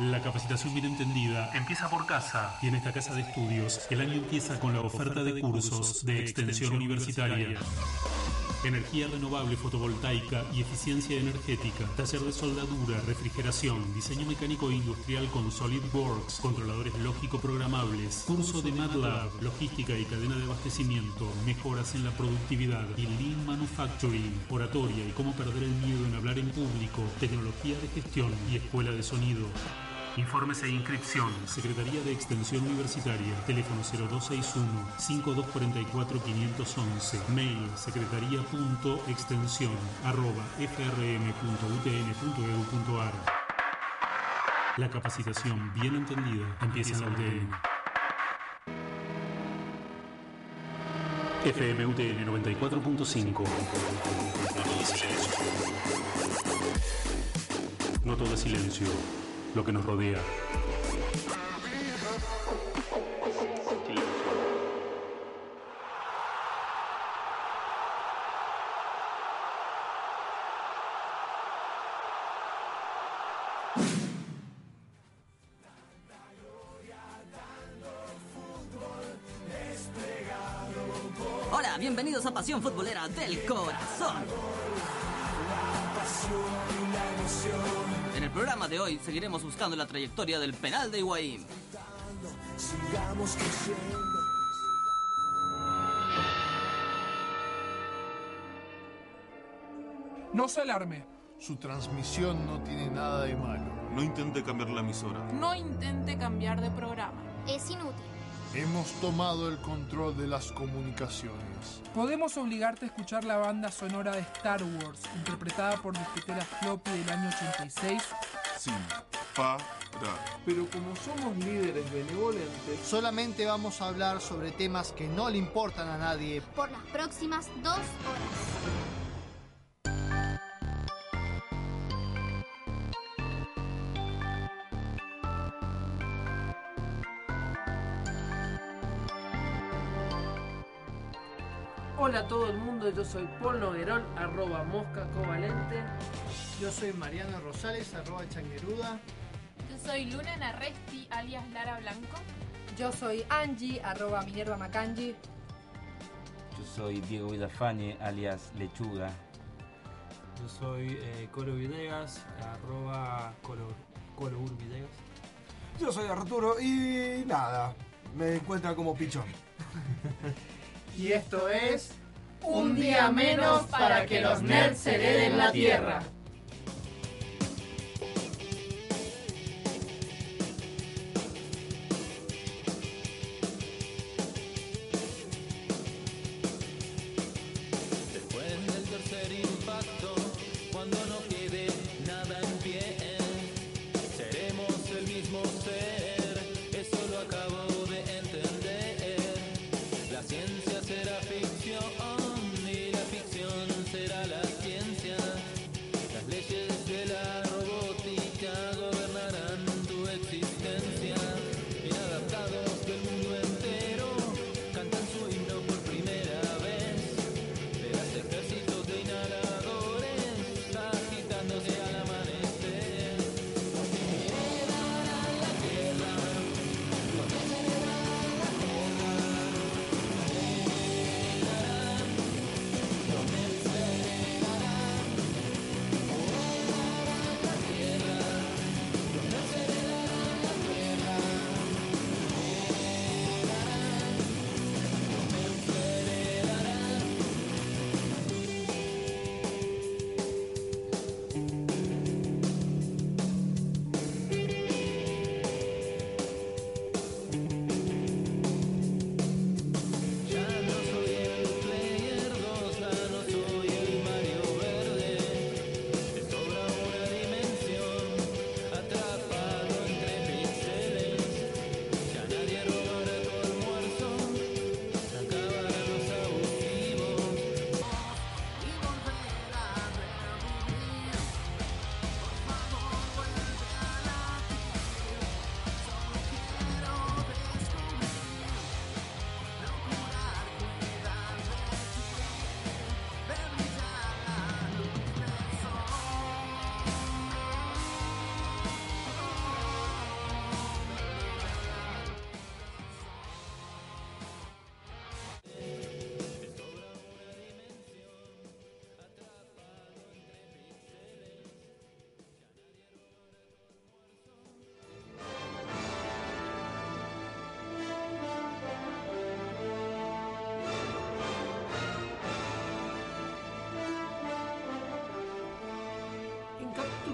La capacitación bien entendida empieza por casa y en esta casa de estudios el año empieza con la oferta de cursos de extensión universitaria. Energía renovable fotovoltaica y eficiencia energética. Taller de soldadura, refrigeración, diseño mecánico e industrial con SolidWorks, controladores lógico programables, curso de MATLAB, logística y cadena de abastecimiento, mejoras en la productividad y Lean Manufacturing, oratoria y cómo perder el miedo en hablar en público, tecnología de gestión y escuela de sonido. Informes e inscripción. Secretaría de Extensión Universitaria. Teléfono 0261-5244-511. Mail secretaría.extensión arroba frm.utn.edu.ar. La capacitación bien entendida empieza en la UTN. FM UTN 94.5. No todo silencio lo que nos rodea. Hola, bienvenidos a Pasión Futbolera del Corazón. En el programa de hoy seguiremos buscando la trayectoria del penal de Higuaín. Sigamos creciendo. No se alarme. Su transmisión no tiene nada de malo. No intente cambiar la emisora. No intente cambiar de programa. Es inútil. Hemos tomado el control de las comunicaciones. Podemos obligarte a escuchar la banda sonora de Star Wars, interpretada por disquetera Floppy del año 86. Sí, para. Pero como somos líderes benevolentes, solamente vamos a hablar sobre temas que no le importan a nadie por las próximas dos horas. Hola a todo el mundo, yo soy Paul Noguerol, arroba mosca covalente. Yo soy Mariano Rosales, arroba changueruda. Yo soy Luna Narresti, alias Lara Blanco. Yo soy Angie, arroba Minerva Macangi. Yo soy Diego Villafañe, alias Lechuga. Yo soy eh, Colo Villegas, arroba Colo, Colo. Yo soy Arturo y nada, me encuentra como pichón. Y esto es Un día menos para que los nerds hereden la Tierra.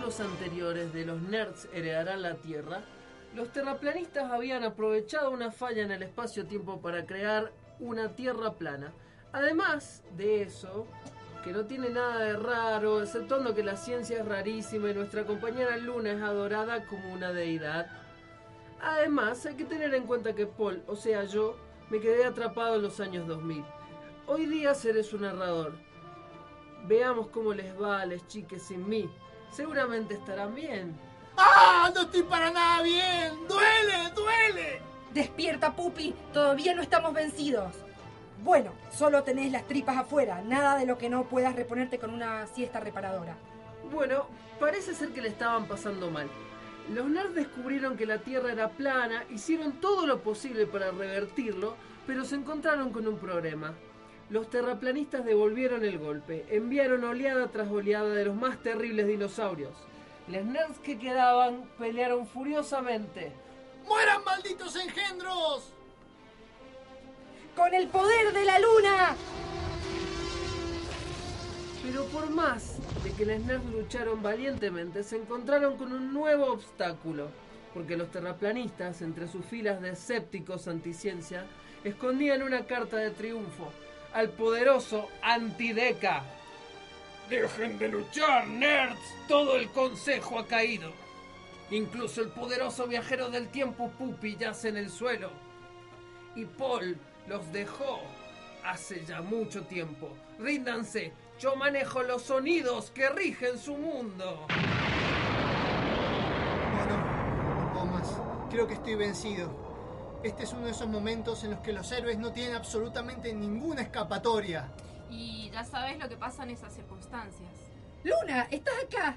Capítulos anteriores de Los Nerds heredarán la Tierra, los terraplanistas habían aprovechado una falla en el espacio-tiempo para crear una Tierra plana. Además de eso, que no tiene nada de raro, exceptuando que la ciencia es rarísima y nuestra compañera Luna es adorada como una deidad. Además, hay que tener en cuenta que Paul, o sea yo, me quedé atrapado en los años 2000. Hoy día seré su narrador. Veamos cómo les va a las chiques sin mí. Seguramente estarán bien. ¡Ah! ¡No estoy para nada bien! ¡Duele! ¡Duele! Despierta, Pupi. Todavía no estamos vencidos. Bueno, solo tenés las tripas afuera. Nada de lo que no puedas reponerte con una siesta reparadora. Bueno, parece ser que le estaban pasando mal. Los nerds descubrieron que la Tierra era plana, hicieron todo lo posible para revertirlo, pero se encontraron con un problema. Los terraplanistas devolvieron el golpe, enviaron oleada tras oleada de los más terribles dinosaurios. Los nerds que quedaban pelearon furiosamente. ¡Mueran malditos engendros! ¡Con el poder de la luna! Pero por más de que los nerds lucharon valientemente, se encontraron con un nuevo obstáculo. Porque los terraplanistas, entre sus filas de escépticos anticiencia, escondían una carta de triunfo al poderoso Antideca. Dejen de luchar, nerds. Todo el consejo ha caído. Incluso el poderoso viajero del tiempo Pupi yace en el suelo. Y Paul los dejó hace ya mucho tiempo. Ríndanse, yo manejo los sonidos que rigen su mundo. No puedo más. Creo que estoy vencido. Este es uno de esos momentos en los que los héroes no tienen absolutamente ninguna escapatoria. Y ya sabes lo que pasa en esas circunstancias. Luna, estás acá.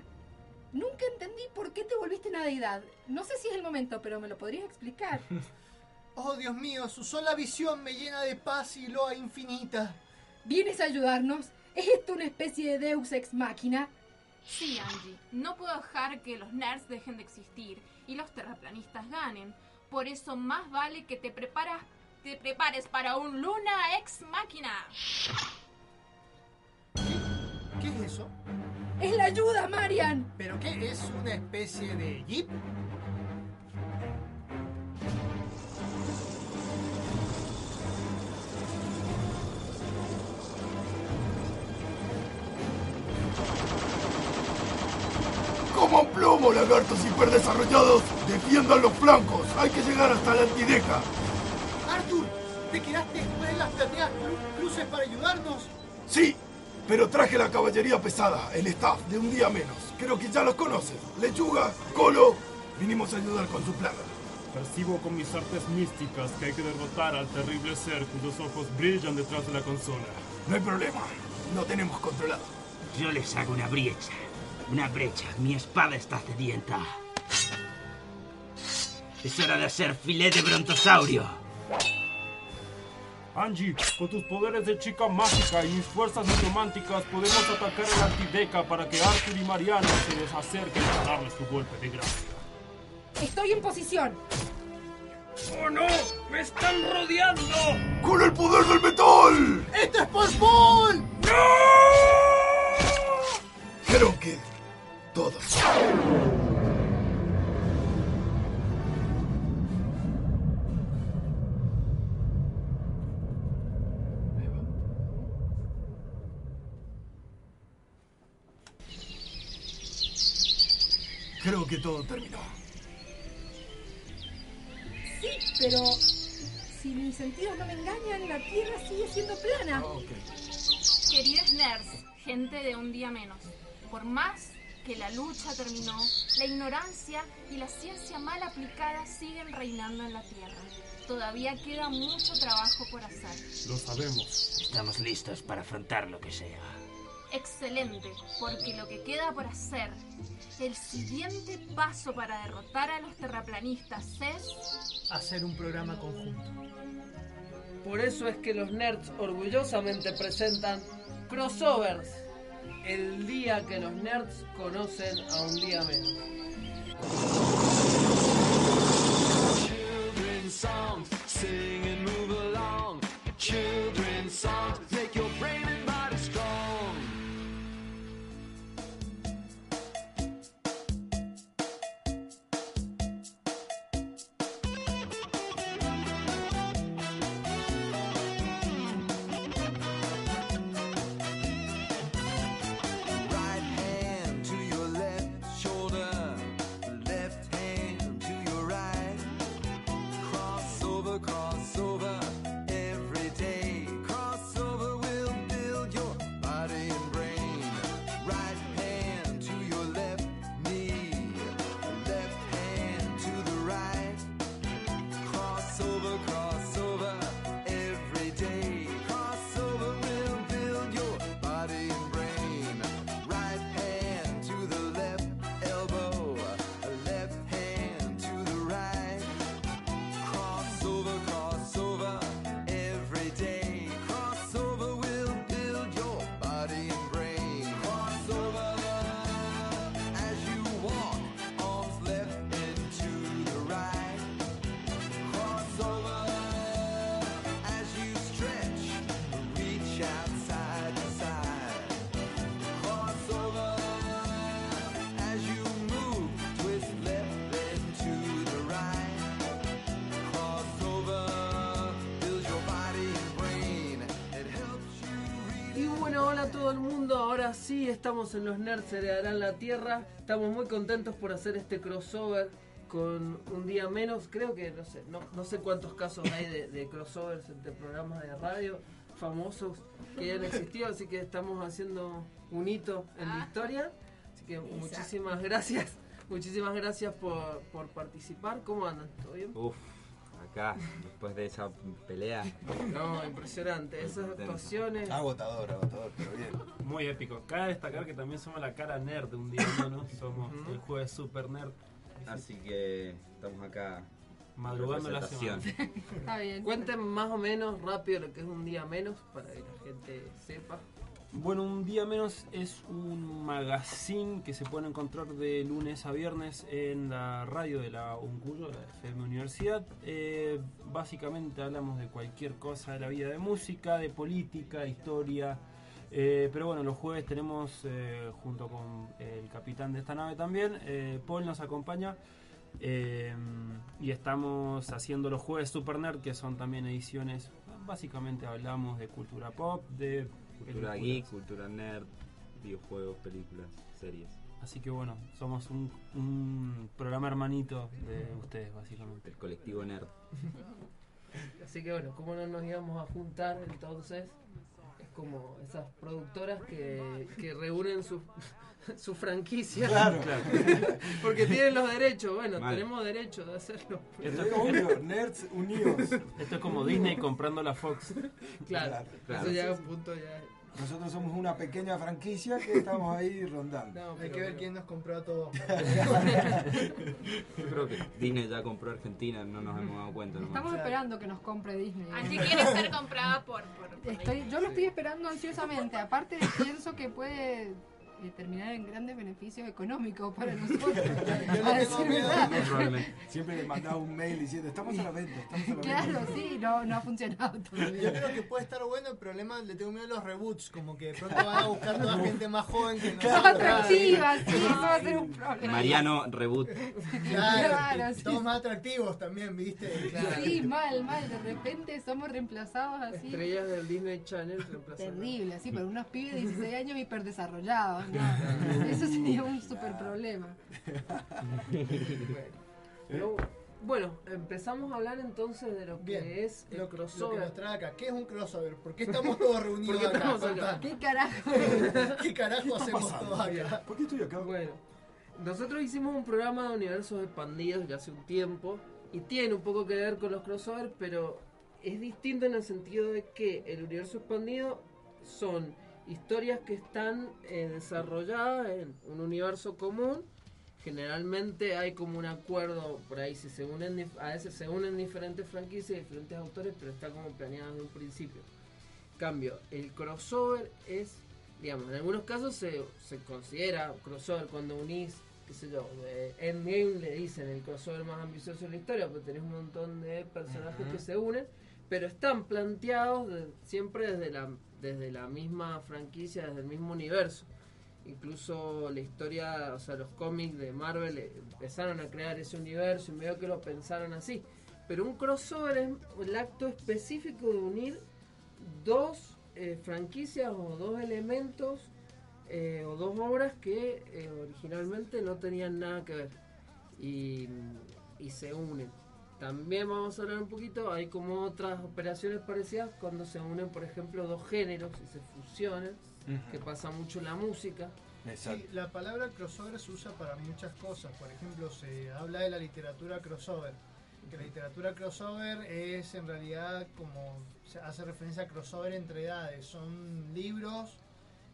Nunca entendí por qué te volviste una deidad. No sé si es el momento, pero me lo podrías explicar. Oh, Dios mío, su sola visión me llena de paz y loa infinita. ¿Vienes a ayudarnos? ¿Es esto una especie de Deus ex máquina? Sí, Angie. No puedo dejar que los nerds dejen de existir y los terraplanistas ganen. Por eso más vale que te preparas, te prepares para un Luna ex máquina. ¿Qué es eso? ¡Es la ayuda, Marian! ¿Pero qué es una especie de jeep? Como plomo, lagartos hiperdesarrollados. Defiendan los flancos. Hay que llegar hasta la antideca. Arthur, ¿te quedaste en las plateas cruces para ayudarnos? Sí, pero traje la caballería pesada, el staff de un día menos. Creo que ya los conoces. Lechuga, Colo, vinimos a ayudar con su plaga. Percibo con mis artes místicas que hay que derrotar al terrible ser cuyos ojos brillan detrás de la consola. No hay problema, lo tenemos controlado. Yo les hago una brecha. Una brecha. Mi espada está sedienta. Es hora de hacer filet de brontosaurio. Angie, con tus poderes de chica mágica y mis fuerzas necrománticas podemos atacar a la Antideca para que Arthur y Mariana se les acerquen a darles su golpe de gracia. Estoy en posición. ¡Oh no! ¡Me están rodeando! ¡Con el poder del metal! ¡Esto es Paul! ¡No! Creo que todos. Creo que todo terminó. Sí, pero si mis sentidos no me engañan, la Tierra sigue siendo plana. Queridos nerds, gente de un día menos, por más que la lucha terminó, la ignorancia y la ciencia mal aplicada siguen reinando en la Tierra. Todavía queda mucho trabajo por hacer. Lo sabemos. Estamos listos para afrontar lo que sea. Excelente, porque lo que queda por hacer, el siguiente paso para derrotar a los terraplanistas es... Hacer un programa conjunto. Por eso es que los nerds orgullosamente presentan crossovers. El día que los nerds conocen a un día menos. Ahora sí estamos en Los Nerds Heredarán la Tierra. Estamos muy contentos por hacer este crossover con un día menos. Creo que no sé, no, no sé cuántos casos hay de, de crossovers entre programas de radio famosos que han existido, así que estamos haciendo un hito en la historia. Así que muchísimas gracias. Muchísimas gracias por, por participar. ¿Cómo andan? ¿Todo bien? Uf, acá, después de esa pelea. No, impresionante. Esas actuaciones. Agotador, agotador, pero bien. Muy épico. Cabe destacar que también somos la cara nerd de un día menos. Somos el jueves super nerd. Así que estamos acá. Madrugando la semana. Está bien. Cuenten más o menos rápido lo que es un día menos para que la gente sepa. Bueno, un día menos es un magazine que se puede encontrar de lunes a viernes en la radio de la UNCUYO, la FM Universidad. Eh, básicamente hablamos de cualquier cosa de la vida, de música, de política, de historia. Eh, pero bueno, los jueves tenemos, eh, junto con el capitán de esta nave también, Paul nos acompaña. y estamos haciendo los jueves Super Nerd, que son también ediciones. Básicamente hablamos de cultura pop, de Cultura películas. geek, cultura nerd, videojuegos, películas, series. Así que bueno, somos un, un programa hermanito de ustedes, básicamente. El colectivo nerd. Así que bueno, ¿cómo no nos íbamos a juntar entonces? Como esas productoras que, que reúnen su, su franquicia. Claro. Porque tienen los derechos. Bueno, Mal. tenemos derecho de hacerlo. Esto, Es obvio, nerds unidos. Esto es como Disney comprando la Fox. Claro, Claro. eso ya es un punto ya. Nosotros somos una pequeña franquicia que estamos ahí rondando. Hay que ver quién nos compró a todos. Yo creo que Disney ya compró Argentina, no nos hemos dado cuenta. nomás. Estamos esperando que nos compre Disney. Angie quiere ser comprada por. por, por Estoy, yo lo estoy esperando ansiosamente. Aparte, pienso que puede eh, terminar en grandes beneficios económicos para nosotros. Yo no tengo miedo. verdad. Siempre le mandaba un mail diciendo, estamos a la venta, estamos a la Claro, venta. sí, no, no ha funcionado Yo todavía. creo que puede estar bueno, el problema le tengo miedo a los reboots, como que de pronto van a buscar toda gente más joven que Más nosotros. atractiva, sí, eso va a ser un problema. Mariano Reboot. Claro, Claro, sí. somos más atractivos también, ¿viste? Sí, mal, mal. De repente somos reemplazados así. Estrellas del Disney Channel reemplazadas. Terrible, así, por unos pibes de 16 años hiperdesarrollados. ¿No? Eso sería un super problema. Pero, bueno, empezamos a hablar entonces de lo que Bien, es el lo, lo que crossover. nos trae acá. ¿Qué es un crossover? ¿Por qué estamos todos reunidos ¿Por qué acá? estamos acá? Contá. ¿Qué carajo? ¿Qué carajo ¿Qué está hacemos pasando? todos acá? ¿Por qué estoy acá? Bueno, nosotros hicimos un programa de universos expandidos ya hace un tiempo y tiene un poco que ver con los crossovers, pero es distinto en el sentido de que el universo expandido son historias que están eh, desarrolladas en un universo común. Generalmente hay como un acuerdo por ahí, si se unen, a veces se unen diferentes franquicias, diferentes autores, pero está como planeado desde un principio. Cambio, el crossover es, digamos, en algunos casos se, se considera crossover cuando unís, qué sé yo, Endgame le dicen el crossover más ambicioso de la historia, porque tenés un montón de personajes que se unen, pero están planteados de- siempre desde la, desde la misma franquicia, desde el mismo universo. Incluso la historia, o sea, los cómics de Marvel eh, empezaron a crear ese universo y medio que lo pensaron así. Pero un crossover es el acto específico de unir dos eh, franquicias o dos elementos eh, o dos obras que eh, originalmente no tenían nada que ver y, y se unen. También vamos a hablar un poquito, hay como otras operaciones parecidas cuando se unen, por ejemplo, dos géneros y se fusionan, que pasa mucho en la música. Sí, la palabra crossover se usa para muchas cosas. Por ejemplo, se habla de la literatura crossover. Que la literatura crossover es en realidad como se hace referencia a crossover entre edades. Son libros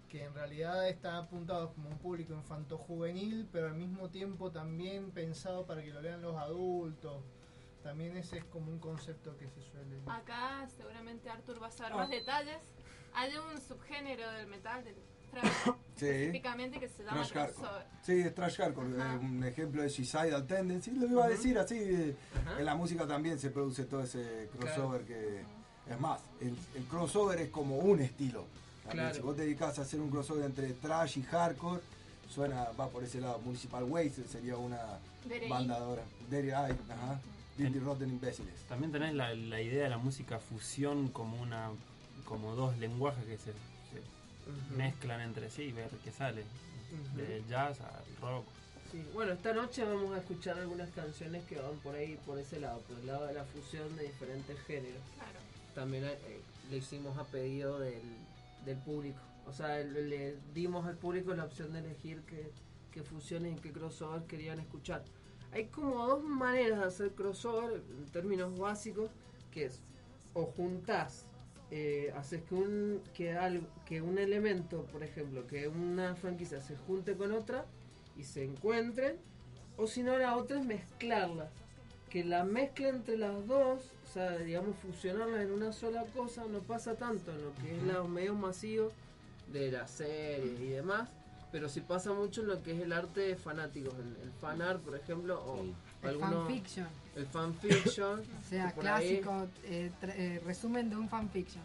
que en realidad están apuntados como un público infanto-juvenil, pero al mismo tiempo también pensado para que lo lean los adultos. También ese es como un concepto que se suele... Acá seguramente Arthur va a saber Ah. más detalles. Hay un subgénero del metal, del thrash, Sí. específicamente que se llama Thrash hardcore. crossover. Sí, es trash hardcore. eh, Un ejemplo de Suicidal Tendency. Lo iba a decir así. eh, En la música también se produce todo ese crossover que. Es más, el, el crossover es como un estilo. Claro. Si vos te dedicas a hacer un crossover entre trash y hardcore, suena, va por ese lado. Municipal Waste sería una Dirty. banda ahora. Dirty Eye, ajá. Dirty Rotten Imbéciles. También tenés la, la idea de la música fusión como una como dos lenguajes que se, se mezclan entre sí y ver qué sale. Ujú. Del jazz al rock. Sí, bueno, esta noche vamos a escuchar algunas canciones que van por ahí, por ese lado, por el lado de la fusión de diferentes géneros. Claro. También eh, le hicimos a pedido del, del público. O sea, le, le dimos al público la opción de elegir qué, qué fusiones y qué crossover querían escuchar. Hay como dos maneras de hacer crossover en términos básicos, que es o juntás, eh, haces que un, que, algo, que un elemento, por ejemplo, que una franquicia se junte con otra y se encuentren, o si no la otra es mezclarlas, que la mezcla entre las dos, o sea, digamos fusionarlas en una sola cosa, no pasa tanto en lo que es los medios masivos de las series y demás, pero sí pasa mucho en lo que es el arte de fanáticos, el, el fan art, por ejemplo, o El alguno- fanfiction. El fanfiction. O sea, clásico eh, eh, resumen de un fanfiction.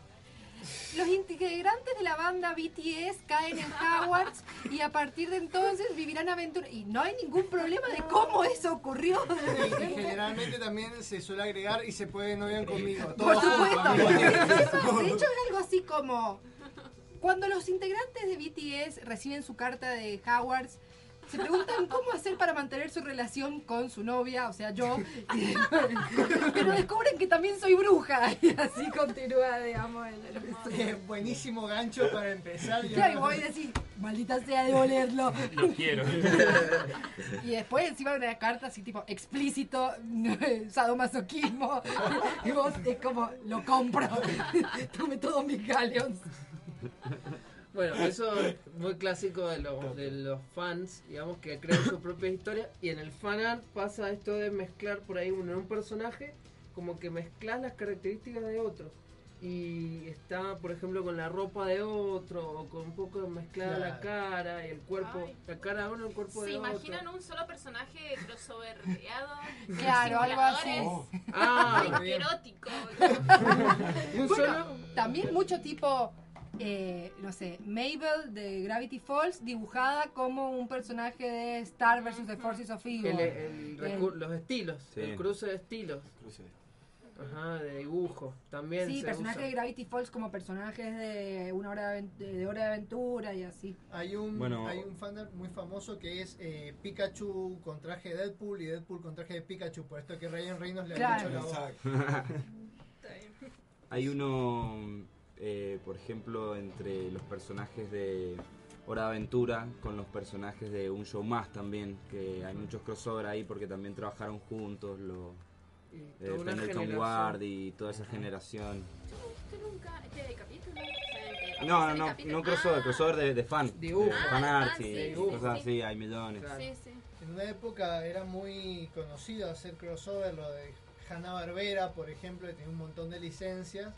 Los integrantes de la banda BTS caen en Hogwarts y a partir de entonces vivirán aventuras. Y no hay ningún problema de cómo eso ocurrió. Y, y generalmente también se suele agregar y se puede no bien conmigo. Por supuesto. De hecho, es algo así como cuando los integrantes de BTS reciben su carta de Hogwarts. Se preguntan cómo hacer para mantener su relación con su novia, o sea, yo. Pero descubren que también soy bruja. Y así continúa, digamos, el, el- Eh, Buenísimo gancho para empezar. Ya, y voy a decir, maldita sea de olerlo. Lo quiero. Y después encima una carta así tipo explícito, sadomasoquismo. Y vos es como, lo compro. Tome todos mis galeons. Bueno, eso es muy clásico de los, de los fans, digamos, que crean su propia historia. Y en el fan art pasa esto de mezclar por ahí uno en un personaje, como que mezclas las características de otro. Y está, por ejemplo, con la ropa de otro, o con un poco mezclada la cara y el cuerpo, Ay. la cara de uno, el cuerpo ¿Se de otro. imaginan un solo personaje crossoverreado? Claro, algo así. Simuladores? Ah, Ay, qué erótico. También mucho tipo, eh, no sé, Mabel de Gravity Falls dibujada como un personaje de Star vs. The Forces of Evil. El- el recu- los estilos, Sí. el cruce de estilos. Ajá, de dibujo. También Sí, personajes de Gravity Falls como personajes de una hora de, de hora de aventura y así. Hay un, Bueno. hay un fanart muy famoso que es eh, Pikachu con traje de Deadpool y Deadpool con traje de Pikachu, por esto que Ryan Reynolds le ha dicho la voz. Hay uno, eh, por ejemplo, entre los personajes de Hora de Aventura con los personajes de Un Show Más también, que hay muchos crossover ahí porque también trabajaron juntos, los Y eh, Pendleton. Ward y toda esa generación. ¿Usted nunca, este capítulo? No, no, no, no crossover, Ah, crossover de, de fan. Dibujo. de fan Ah, art ah, sí, dibujo. cosas sí. así, hay millones. Claro. Sí, sí. En una época era muy conocido hacer crossover, lo de Hanna Barbera, por ejemplo, que tenía un montón de licencias,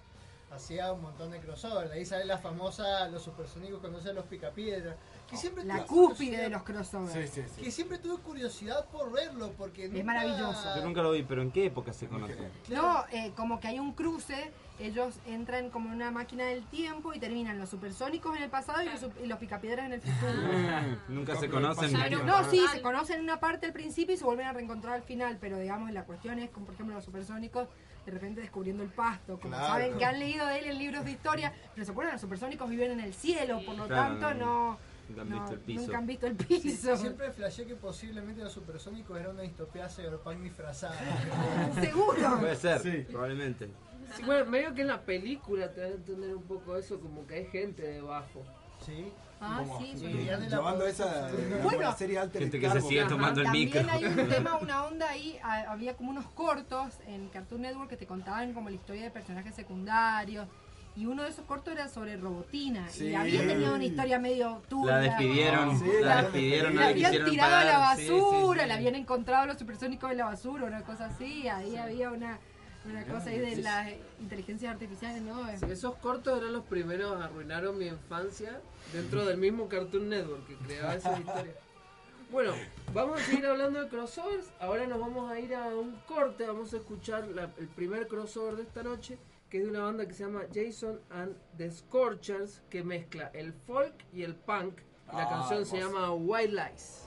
hacía un montón de crossover. De ahí sale la famosa Los Supersónicos cuando hacen los Picapiedra. Que siempre La cúspide de los crossovers. Sí, sí, sí. Que siempre tuve curiosidad por verlo, porque nunca- maravilloso. Yo nunca lo vi, pero ¿en qué época se conocen? No, eh, como que hay un cruce, ellos entran como en una máquina del tiempo y terminan los supersónicos en el pasado y los, y los picapiedras en el futuro. Nunca se conocen. Claro. No, sí, se conocen en una parte al principio y se vuelven a reencontrar al final, pero digamos la cuestión es, como por ejemplo los supersónicos, de repente descubriendo el pasto, como Claro. saben que han leído de él en libros de historia, pero se acuerdan, los supersónicos viven en el cielo, por lo Claro, tanto no, Nunca han no- visto el piso. nunca han visto el Sí, piso. siempre flashé que posiblemente los supersónicos era una distopía cyberpunk disfrazada. Seguro. Puede ser, Sí. probablemente. Sí, bueno, medio que en la película te dan a entender un poco eso, como que hay gente debajo. ¿Sí? Ah, Como- sí, Sí, de Llevando pobreza esa como Bueno. la serie Alter Gente que se sigue tomando el También micro. hay un tema, una onda ahí, ha- había como unos cortos en Cartoon Network que te contaban como la historia de personajes secundarios. Y uno de esos cortos era sobre Robotina. Sí. Y había tenido una historia medio turbia. La despidieron, Sí, la la- despidieron, no La le habían tirado a la pagar. Sí, sí, basura, sí. la habían encontrado los supersónicos en la basura, una cosa así. Ahí había una, una cosa ahí de las inteligencias artificiales, ¿no? Sí, esos cortos eran los primeros, arruinaron mi infancia dentro del mismo Cartoon Network que creaba esas historias. Bueno, vamos a seguir hablando de crossovers. Ahora nos vamos a ir a un corte. Vamos a escuchar la- el primer crossover de esta noche, que es de una banda que se llama Jason and the Scorchers, que mezcla el folk y el punk. La Ah, canción se llama White Lies.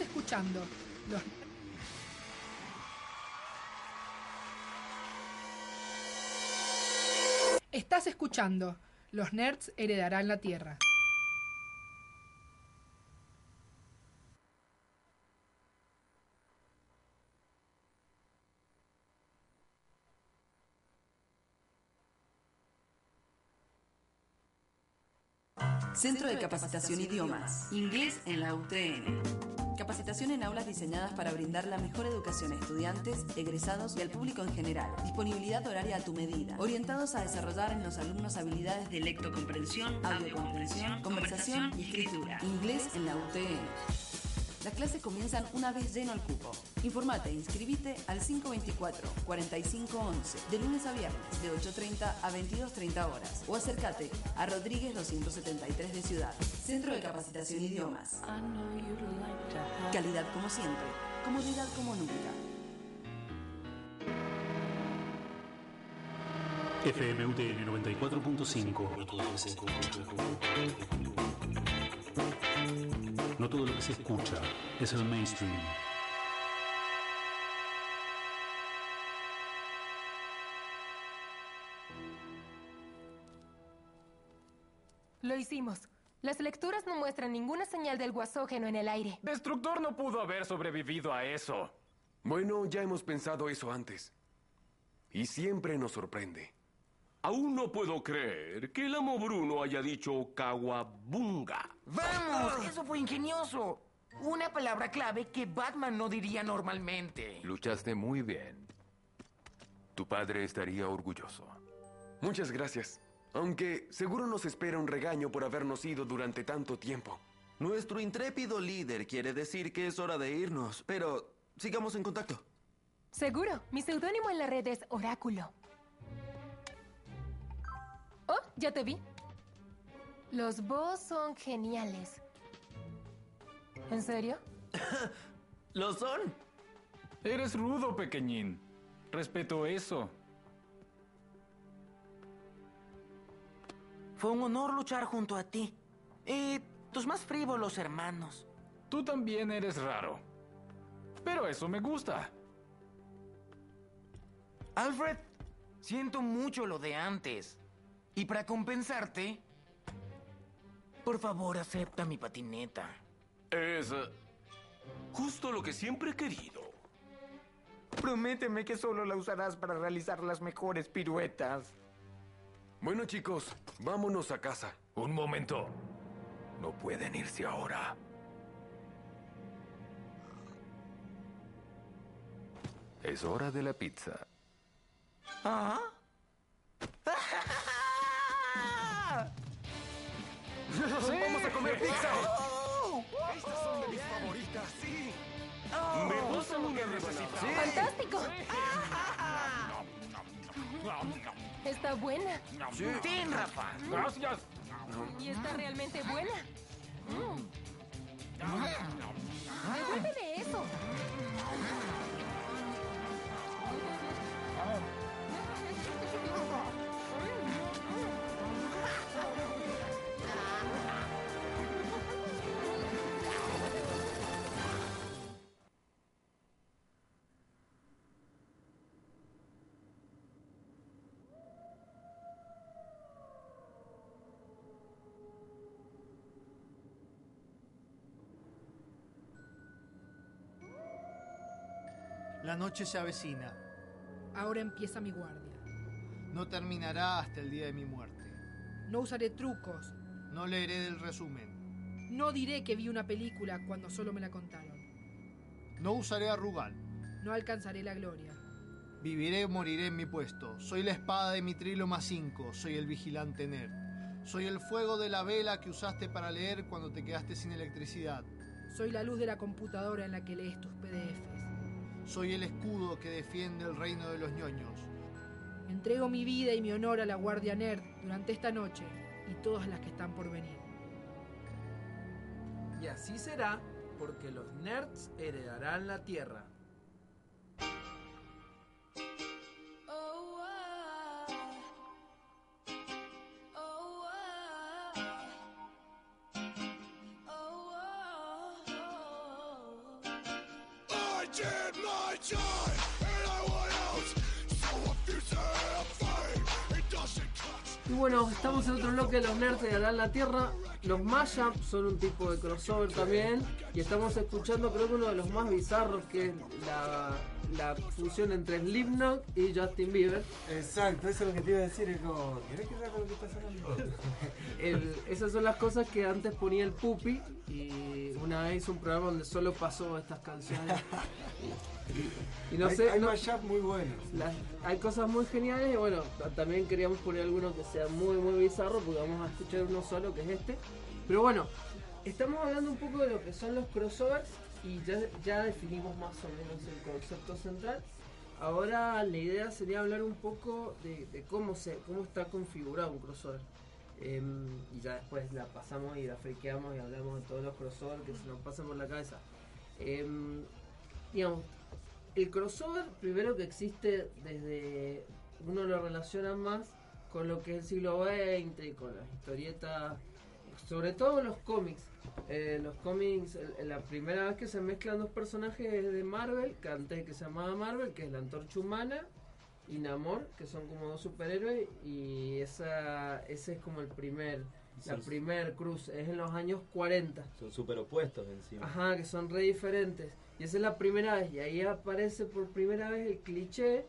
Estás escuchando los Estás escuchando Los nerds heredarán la Tierra. De Capacitación Idiomas. Inglés en la UTN. Capacitación en aulas diseñadas para brindar la mejor educación a estudiantes, egresados y al público en general. Disponibilidad horaria a tu medida. Orientados a desarrollar en los alumnos habilidades de lectocomprensión, audiocomprensión, conversación y escritura. Inglés en la UTN. Las clases comienzan una vez lleno el cupo. Informate e inscribite al 524-4511 de lunes a viernes de 8.30 a 22.30 horas o acércate a Rodríguez 273 de Ciudad, Centro de Capacitación Idiomas. Calidad como siempre, comodidad como nunca. FMUTN 94.5. No todo lo que se escucha es el mainstream. Lo hicimos. Las lecturas no muestran ninguna señal del guasógeno en el aire. Destructor no pudo haber sobrevivido a eso. Bueno, ya hemos pensado eso antes. Y siempre nos sorprende. Aún no puedo creer que el amo Bruno haya dicho Kawabunga. ¡Vamos! Eso fue ingenioso. Una palabra clave que Batman no diría normalmente. Luchaste muy bien. Tu padre estaría orgulloso. Muchas gracias. Aunque seguro nos espera un regaño por habernos ido durante tanto tiempo. Nuestro intrépido líder quiere decir que es hora de irnos, pero sigamos en contacto. Seguro. Mi seudónimo en la red es Oráculo. Oh, ya te vi. Los Boss son geniales. ¿En serio? ¿Lo son? Eres rudo, pequeñín. Respeto eso. Fue un honor luchar junto a ti. Y tus más frívolos hermanos. Tú también eres raro. Pero eso me gusta. Alfred, siento mucho lo de antes. Y para compensarte, por favor, acepta mi patineta. Es eh, justo lo que siempre he querido. Prométeme que solo la usarás para realizar las mejores piruetas. Bueno, chicos, vámonos a casa. Un momento. No pueden irse ahora. Es hora de la pizza. ¿Ah? ¡Vamos a comer pizza! Estas son de mis favoritas, sí. ¿Me pasan una rebanada? ¡Fantástico! Está buena. Sí, Rafa. Gracias. Y está realmente buena. Mm. Devuélveme eso. La noche se avecina. Ahora empieza mi guardia. No terminará hasta el día de mi muerte. No usaré trucos. No leeré del resumen. No diré que vi una película cuando solo me la contaron. No usaré a Rugal. No alcanzaré la gloria. Viviré o moriré en mi puesto. Soy la espada de Mitrilo más 5. Soy el vigilante nerd. Soy el fuego de la vela que usaste para leer cuando te quedaste sin electricidad. Soy la luz de la computadora en la que lees tus PDFs. Soy el escudo que defiende el reino de los ñoños. Entrego mi vida y mi honor a la Guardia Nerd durante esta noche y todas las que están por venir. Y así será porque los nerds heredarán la Tierra. Bueno, estamos en otro bloque de los nerds de Alan la Tierra. Los mashup son un tipo de crossover también. Y estamos escuchando, creo que uno de los más bizarros, que es la, la fusión entre Slipknot y Justin Bieber. Exacto, eso es lo que te iba a decir. Es como, ¿querés que saque lo que? El- esas son las cosas que antes ponía el Pupi. Y una vez hizo un programa donde solo pasó estas canciones. Y no Hay- sé. hay no- mashup muy buenos. las- hay cosas muy geniales y bueno, ta- también queríamos poner alguno que sea muy muy bizarro porque vamos a escuchar uno solo que es este. Pero bueno, estamos hablando un poco de lo que son los crossovers y ya, ya definimos más o menos el concepto central. Ahora la idea sería hablar un poco de, de cómo se cómo está configurado un crossover. Em, y ya después la pasamos y la friqueamos y hablamos de todos los crossovers que se nos pasan por la cabeza. Em, digamos, el crossover primero que existe desde uno lo relaciona más con lo que es el siglo XX y con las historietas sobre todo los cómics Eh, los cómics el- la primera vez que se mezclan dos personajes de Marvel que antes que se llamaba Marvel que es la antorcha humana y Namor que son como dos superhéroes y esa ese es como el primer la Son- primer cruz es en los años 40 Son súper opuestos encima. Ajá, que son re diferentes. Y esa es la primera vez. Y ahí aparece por primera vez el cliché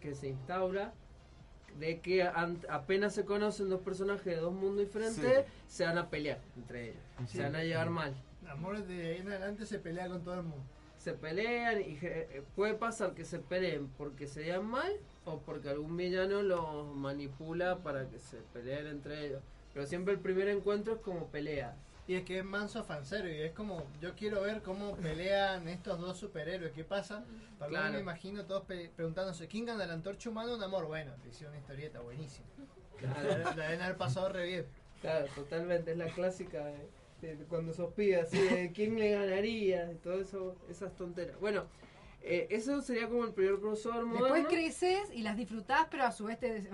que se instaura de que apenas se conocen dos personajes de dos mundos diferentes, se van a pelear entre ellos. Sí. Se van a llevar mal. Amor de ahí en adelante se pelea con todo el mundo. Se pelean y eh, puede pasar que se peleen porque se llevan mal o porque algún villano los manipula para que se peleen entre ellos. Pero siempre el primer encuentro es como pelea. Y es que es manso fanservice, y es como, yo quiero ver cómo pelean estos dos superhéroes, ¿qué pasa? Para mí Claro. me imagino todos pe- preguntándose, ¿quién gana la antorcha humana o un amor? Bueno, te hicieron una historieta buenísima. La, la deben haber pasado re bien. Claro, totalmente, es la clásica de, de cuando sos así de quién le ganaría y todo eso, esas tonteras. Bueno, eh, eso sería como el primer crossover moderno. Después creces y las disfrutás, pero a su vez te...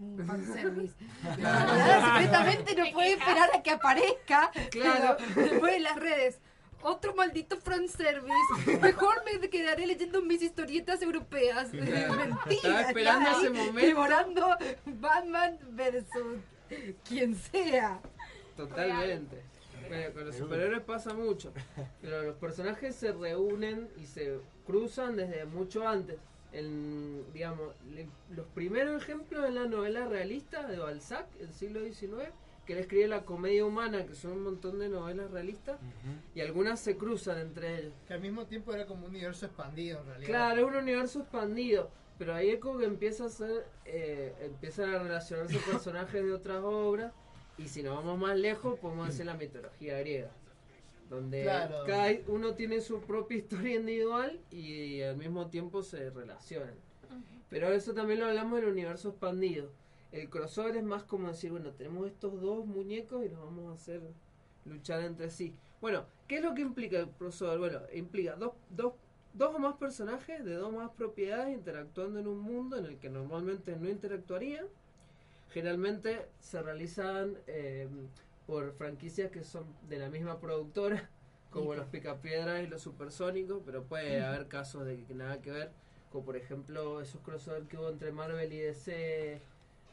Un fanservice. La verdad, secretamente no puede esperar a que aparezca. Claro. Después en las redes. Otro maldito fanservice. Mejor me quedaré leyendo mis historietas europeas. Claro. Mentira. Estaba esperando ese momento. Devorando Batman versus quien sea. Totalmente. Bueno, con los superhéroes pasa mucho. Pero los personajes se reúnen y se cruzan desde mucho antes. En, digamos, le- los primeros ejemplos en la novela realista de Balzac, el siglo XIX, que él escribe la comedia humana, que son un montón de novelas realistas, y algunas se cruzan entre ellas. Que al mismo tiempo era como un universo expandido en realidad. Claro, es un universo expandido. Pero ahí es como que empieza a ser, eh, empiezan a relacionarse personajes de otras obras. Y si nos vamos más lejos, podemos decir la mitología griega. Donde Claro. cada uno tiene su propia historia individual y, al mismo tiempo se relacionan. Pero eso también lo hablamos del universo expandido. El crossover es más como decir, bueno, tenemos estos dos muñecos y los vamos a hacer luchar entre sí. Bueno, ¿qué es lo que implica el crossover? Bueno, implica dos, dos, dos o más personajes de dos o más propiedades interactuando en un mundo en el que normalmente no interactuarían. Generalmente se realizan eh, por franquicias que son de la misma productora, como los Picapiedras y los Supersónicos, pero puede haber casos de que nada que ver, como por ejemplo esos crossover que hubo entre Marvel y DC.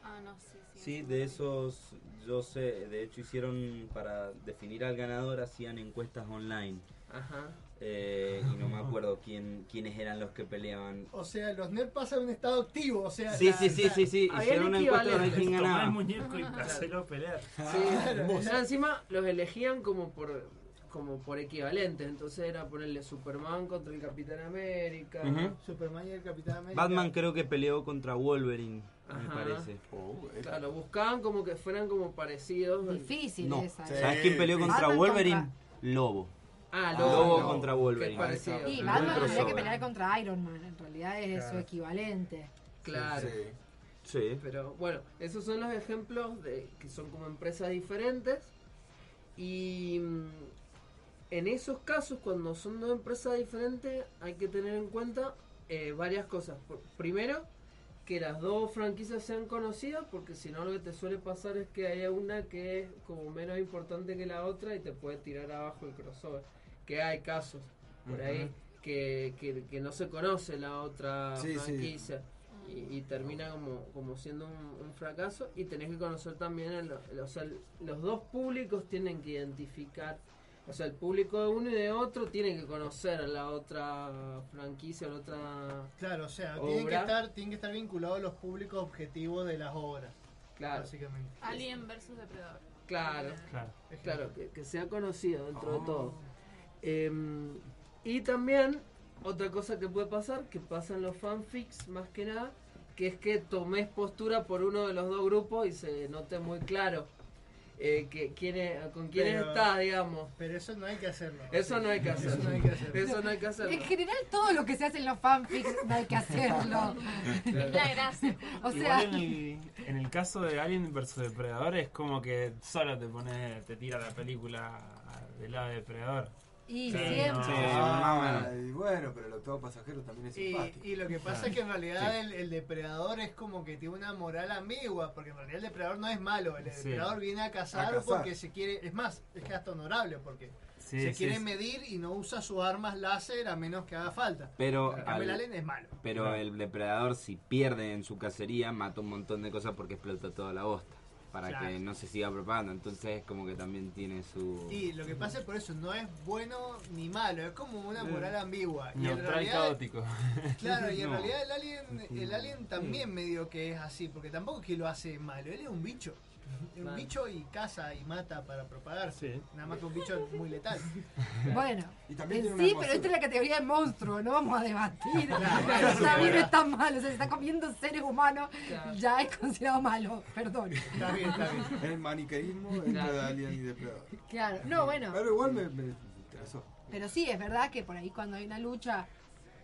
Ah, no, sí, sí. Sí, de esos yo sé, de hecho hicieron para definir al ganador hacían encuestas online. Ajá. Eh, y no me acuerdo quién quiénes eran los que peleaban. O sea, los nerds pasan a un estado activo, o sea... Sí, la- sí, sí, la- sí, sí, hicieron una encuesta para ver quién ganaba. el muñeco y hacelo pelear. Sí, o sea, encima los elegían como por como por equivalentes, entonces era ponerle Superman contra el Capitán América. Superman y el Capitán América. Batman creo que peleó contra Wolverine, me parece. Claro, buscaban como que fueran como parecidos. Difícil No, esa. ¿sabes quién peleó contra Batman Wolverine? Lobo. Ah, Lobo, Lobo. contra Wolverine. parecido. Sí, Batman tendría que pelear contra Iron Man. En realidad es su Claro. equivalente. Claro. Sí. Pero bueno, esos son los ejemplos de que son como empresas diferentes. Y mm, en esos casos, cuando son dos empresas diferentes, hay que tener en cuenta eh, varias cosas. Por- primero, que las dos franquicias sean conocidas, porque si no lo que te suele pasar es que haya una que es como menos importante que la otra y te puede tirar abajo el crossover. Que hay casos por ahí. Que, que, que no se conoce la otra Sí, sí. franquicia. Y, y termina como, como siendo un, un fracaso y tenés que conocer también el- el- o sea, el- los dos públicos tienen que identificar o sea el público de uno y de otro tiene que conocer a la otra franquicia la otra Claro, o sea, tienen que, estar, tienen que estar vinculados los públicos objetivos de las obras. Claro. Básicamente. Alien versus Depredador. Claro, Claro. claro, que, que sea conocido dentro de todo. Em, y también, otra cosa que puede pasar, que pasa en los fanfics más que nada, que es que tomes postura por uno de los dos grupos y se note muy claro eh, que quién es- con quién Pero- está, digamos. Pero eso no hay que hacerlo. Eso no hay que hacerlo. Eso no hay que hacerlo. Eso no hay que hacerlo. En general, todo lo que se hace en los fanfics no hay que hacerlo. La gracia. O Igual sea, en el, en el caso de Alien vs Depredador es como que solo te pone, te tira la película del lado de Depredador. Y Sí, siempre. no. Ah, y bueno, pero el octavo pasajero también es Y, simpático. y lo que pasa es que en realidad el, el depredador es como que tiene una moral ambigua, porque en realidad el depredador no es malo, el Sí. depredador viene a cazar, A cazar. porque se quiere, es más, es que hasta honorable, porque Sí, se sí, quiere sí. medir y no usa sus armas láser a menos que haga falta. Pero, cambio, el al- alien es malo. pero el depredador si pierde en su cacería mata un montón de cosas porque explota toda la bosta. Para Claro. que no se siga propagando. Entonces es como que también tiene su... Y lo que pasa es por eso, no es bueno ni malo, es como una moral ambigua. Y en realidad, caótico. Claro, y en No. realidad el alien, el alien también medio que es así, porque tampoco es que lo hace malo, él es un bicho. Un Claro. bicho y caza y mata para propagarse. Sí. Nada más que un bicho muy letal. Bueno, Y también en tiene una sí, hermosura. pero esta es la categoría de monstruo, no vamos a debatir. Claro, está bien claro. está mal, o sea, se está comiendo seres humanos, Claro. ya es considerado malo, perdón. Está bien, está bien. El maniqueísmo entre Claro. Alien y Depredador. Claro, no, bueno, Pero igual me, me interesó. pero sí, es verdad que por ahí cuando hay una lucha,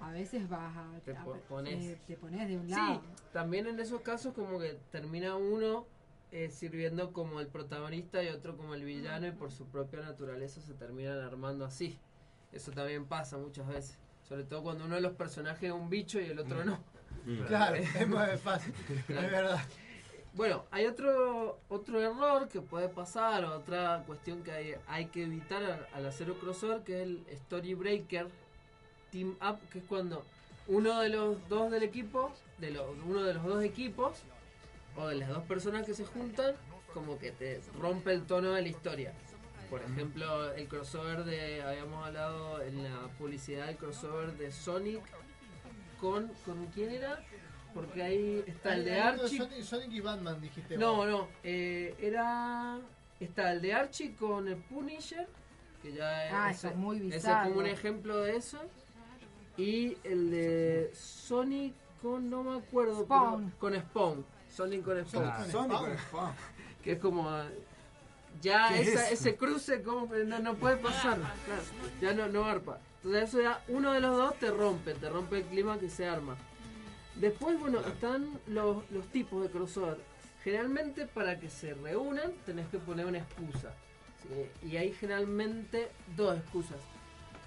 a veces vas a... Te pones. eh, te pones de un Sí, lado. también en esos casos como que termina uno eh, sirviendo como el protagonista y otro como el villano y por su propia naturaleza se terminan armando así. Eso también pasa muchas veces. Sobre todo cuando uno de los personajes es un bicho y el otro no. Claro, es más fácil. Es verdad. Bueno, hay otro otro error que puede pasar, otra cuestión que hay, hay que evitar al, al hacer un crossover, que es el Story Breaker Team Up, que es cuando uno de los dos del equipo, de los, uno de los dos equipos, o de las dos personas que se juntan, como que te rompe el tono de la historia. Por ejemplo, el crossover de, habíamos hablado en la publicidad, el crossover de Sonic con, ¿con quién era? Porque ahí está el de Archie. Sonic, Sonic y Batman, dijiste. No, vos. no, eh, era. Está el de Archie con el Punisher, que ya es, Ah, eso es muy ese es bizarro. como un ejemplo de eso. Y el de Sonic con, no me acuerdo, pero- Spawn. con Spawn. Sonic con Sonic Spawn. con Spawn. Que es como. Ya ¿Qué es esa- ese cruce como no, no puede pasar. claro, ya no, no arpa. Entonces eso ya uno de los dos te rompe, te rompe el clima que se arma. Después, bueno, están los, los tipos de crossover. Generalmente para que se reúnan tenés que poner una excusa. ¿sí? Y hay generalmente dos excusas.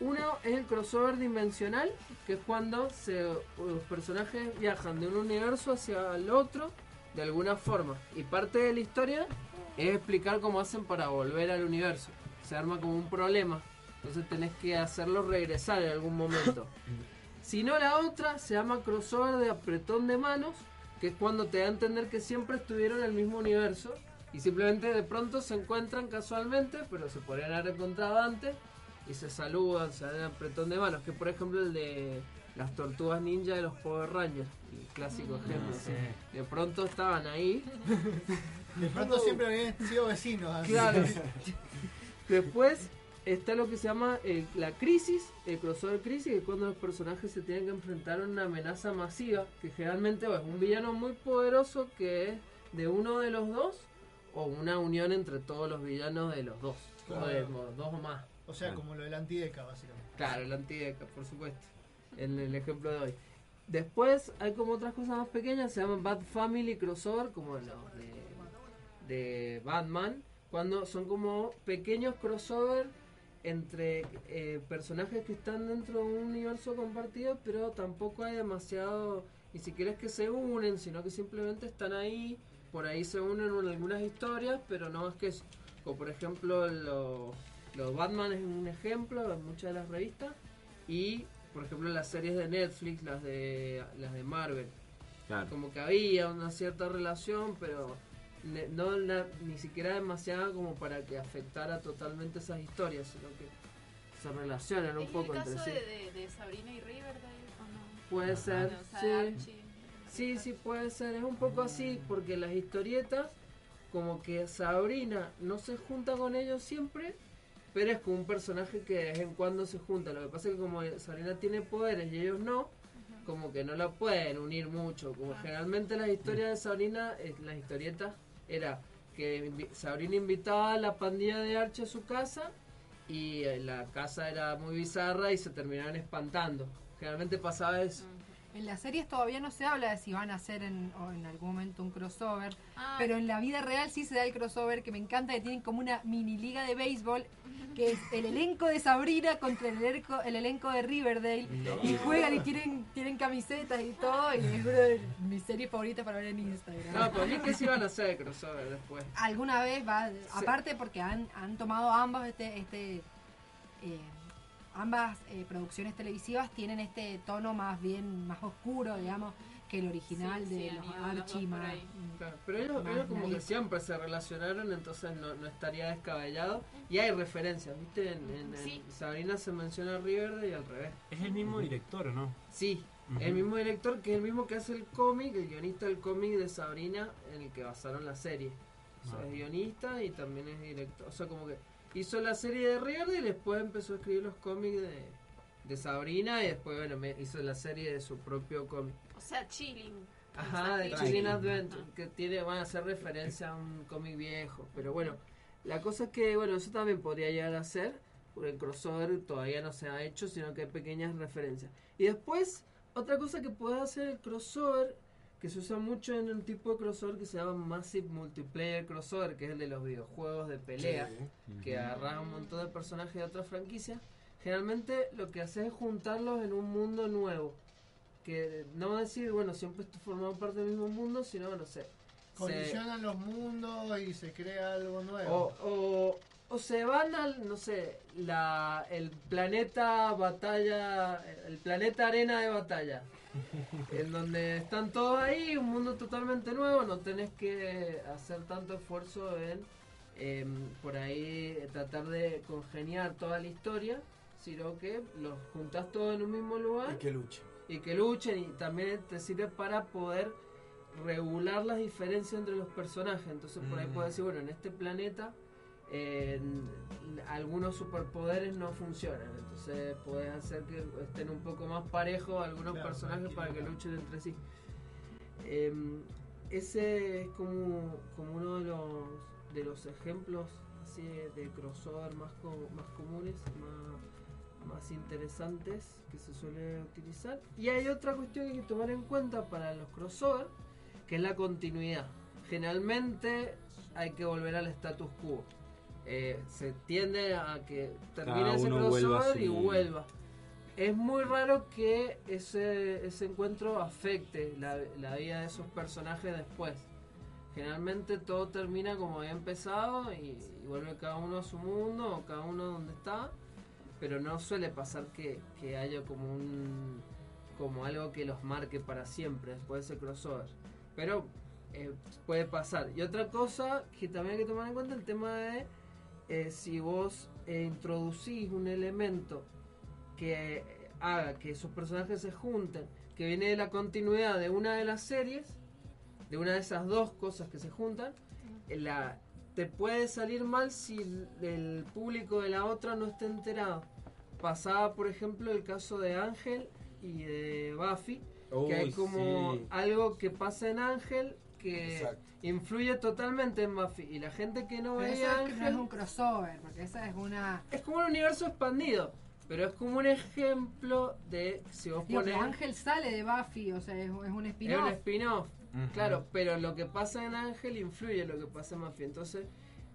Uno es el crossover dimensional, que es cuando se, los personajes viajan de un universo hacia el otro de alguna forma. Y parte de la historia es explicar cómo hacen para volver al universo. Se arma como un problema. Entonces tenés que hacerlo regresar en algún momento. Si no, la otra se llama crossover de apretón de manos, que es cuando te da a entender que siempre estuvieron en el mismo universo y simplemente de pronto se encuentran casualmente, pero se podrían haber encontrado antes y se saludan, se dan apretón de manos, que por ejemplo el de las tortugas ninja de los Power Rangers, el clásico ejemplo. sí. De pronto estaban ahí. De pronto siempre habían sido vecinos. así. Claro. Después está lo que se llama el- la crisis, el crossover crisis, que es cuando los personajes se tienen que enfrentar a una amenaza masiva, que generalmente es un villano muy poderoso que es de uno de los dos, o una unión entre todos los villanos de los dos, o de dos o más. O sea, como lo del antideca, básicamente. Claro, el antideca, por supuesto. En el ejemplo de hoy. Después hay como otras cosas más pequeñas, se llaman Bad Family Crossover, como los de, de Batman, cuando son como pequeños crossover entre eh, personajes que están dentro de un universo compartido, pero tampoco hay demasiado, ni siquiera es que se unen, sino que simplemente están ahí, por ahí se unen en algunas historias, pero no es que eso. Como por ejemplo los los Batman es un ejemplo en muchas de las revistas y por ejemplo, las series de Netflix, las de las de Marvel. Claro. Como que había una cierta relación, pero ne- no la- ni siquiera demasiada como para que afectara totalmente esas historias, sino que se relacionan un ¿Es poco el entre caso sí. de, de, de Sabrina y Riverdale o no? Puede ser, O sea, sí. Archie. Sí, sí, puede ser. Es un poco así, porque las historietas, como que Sabrina no se junta con ellos siempre, pero es como un personaje que de vez en cuando se junta. Lo que pasa es que como Sabrina tiene poderes y ellos no, como que no la pueden unir mucho. Como generalmente las historias de Sabrina, las historietas, era que Sabrina invitaba a la pandilla de Archie a su casa y eh, la casa era muy bizarra y se terminaban espantando. Generalmente pasaba eso. En las series todavía no se habla de si van a hacer en, o en algún momento un crossover, Ah. pero en la vida real sí se da el crossover que me encanta, que tienen como una mini liga de béisbol, que es el elenco de Sabrina contra el elenco, el elenco de Riverdale, y juegan y tienen, tienen camisetas y todo, y es una de mis series favoritas para ver en Instagram. No, para mí que sí van a hacer el crossover después. Alguna vez va, aparte porque han, han tomado ambos este, este eh, ambas eh, producciones televisivas tienen este tono más bien más oscuro, digamos, que el original Sí, sí, de han los Archie más-. Claro, pero ellos, más ellos como que siempre se relacionaron, entonces no, no estaría descabellado. Y hay referencias, ¿viste? En, en- en Sí. Sabrina se menciona a Riverdale y al revés. Es el mismo director, ¿o no? Sí, el mismo director que es el mismo que hace el cómic, el guionista del cómic de Sabrina en el que basaron la serie. O sea, Ah. es guionista y también es director. O sea, como que hizo la serie de Riverdale y después empezó a escribir los cómics de, de Sabrina y después, bueno, me hizo la serie de su propio cómic. O sea, chilling. Ajá, de. Chilling Adventure, que tiene, van a hacer referencia a un cómic viejo. Pero bueno, la cosa es que, bueno, eso también podría llegar a ser, porque el crossover todavía no se ha hecho, sino que hay pequeñas referencias. Y después, otra cosa que puede hacer el crossover, que se usa mucho en un tipo de crossover que se llama Massive Multiplayer Crossover, que es el de los videojuegos de pelea, Sí. que agarras un montón de personajes de otras franquicias. Generalmente lo que hace es juntarlos en un mundo nuevo. Que no decir, bueno, siempre esto formamos parte del mismo mundo, sino, no sé. se- Colisionan los mundos y se crea algo nuevo. o, o, o se van al, no sé, la, el planeta batalla, el planeta arena de batalla. en donde están todos ahí, un mundo totalmente nuevo, no tenés que hacer tanto esfuerzo en em, por ahí tratar de congeniar toda la historia, sino que los juntas todos en un mismo lugar Y que luche. y que luchen y también te sirve para poder regular las diferencias entre los personajes. Entonces por ahí Mm. puedes decir, bueno, en este planeta eh, algunos superpoderes no funcionan. Entonces puedes hacer que estén un poco más parejos algunos Claro, personajes para que luchen entre sí. Em, ese es como, como uno de los, de los ejemplos así de, de crossover más, co- más comunes, más, más interesantes que se suele utilizar. Y hay otra cuestión que hay que tomar en cuenta para los crossover, que es la continuidad. Generalmente hay que volver al status quo. Eh, se tiende a que termine ese uno vuelva crossover y vuelva. Es muy raro que ese, ese encuentro afecte la, la vida de esos personajes después. Generalmente todo termina como había empezado y, y vuelve cada uno a su mundo o cada uno donde está, pero no suele pasar que, que haya como un como algo que los marque para siempre después de ese crossover. Pero eh, puede pasar. Y otra cosa que también hay que tomar en cuenta el tema de eh, si vos eh, introducís un elemento que haga que esos personajes se junten, que viene de la continuidad de una de las series, de una de esas dos cosas que se juntan, eh, la, te puede salir mal si el, el público de la otra no está enterado. Pasaba, por ejemplo, el caso de Ángel y de Buffy, que hay como sí. algo que pasa en Ángel que Exacto. influye totalmente en Buffy. Y la gente que no Pero eso veía es que no es Ángel un crossover, porque esa es una... es como un universo expandido. Pero es como un ejemplo de si vos Digo, pones. Ángel sale de Buffy, o sea, es, es un Es un spin-off. spin-off. Claro, pero lo que pasa en Ángel influye en lo que pasa en Mafia. Entonces,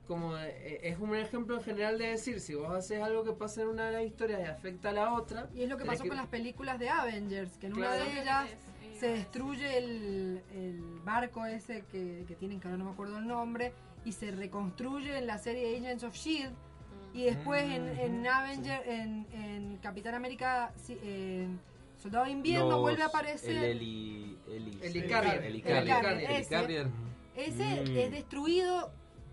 como eh, es un ejemplo en general de decir, si vos haces algo que pasa en una de las historias y afecta a la otra. Y es lo que pasó con las películas de Avengers, que en una de ellas se destruye el, el barco ese que, que tienen, que ahora no me acuerdo el nombre, y se reconstruye en la serie Agents of Shield, Y después en, Mm, en Avenger, en, en Capitán América, sí, en Soldado de Invierno Los- vuelve a aparecer. El Eli... Helicarrier. ese. Ese Mm. es destruido,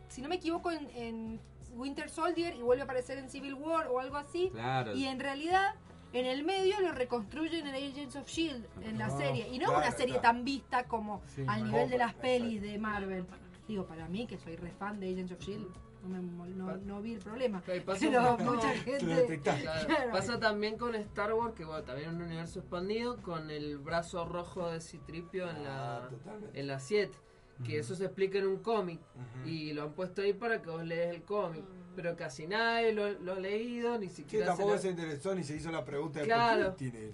si no me equivoco, en, en Winter Soldier y vuelve a aparecer en Civil War o algo así. Claro. Y en realidad, en el medio lo reconstruyen en Agents of Shield, en la Ah, serie. Y no es claro, una serie claro. tan vista como Sí, al nivel de las pelis de Marvel. Digo, para mí, que soy re fan de Agents of Shield, no, me mol- no, no vi el problema. pasa Pero mucha gente. Claro, Claro. Pasa también con Star Wars, que bueno, también es un universo expandido, con el brazo rojo de Citripio en la en la 7. Que eso se explica en un cómic. Y lo han puesto ahí para que vos lees el cómic. Pero casi nadie lo, lo ha leído, ni Sí, siquiera tampoco se interesó ni se hizo la pregunta de Claro. por qué tiene el...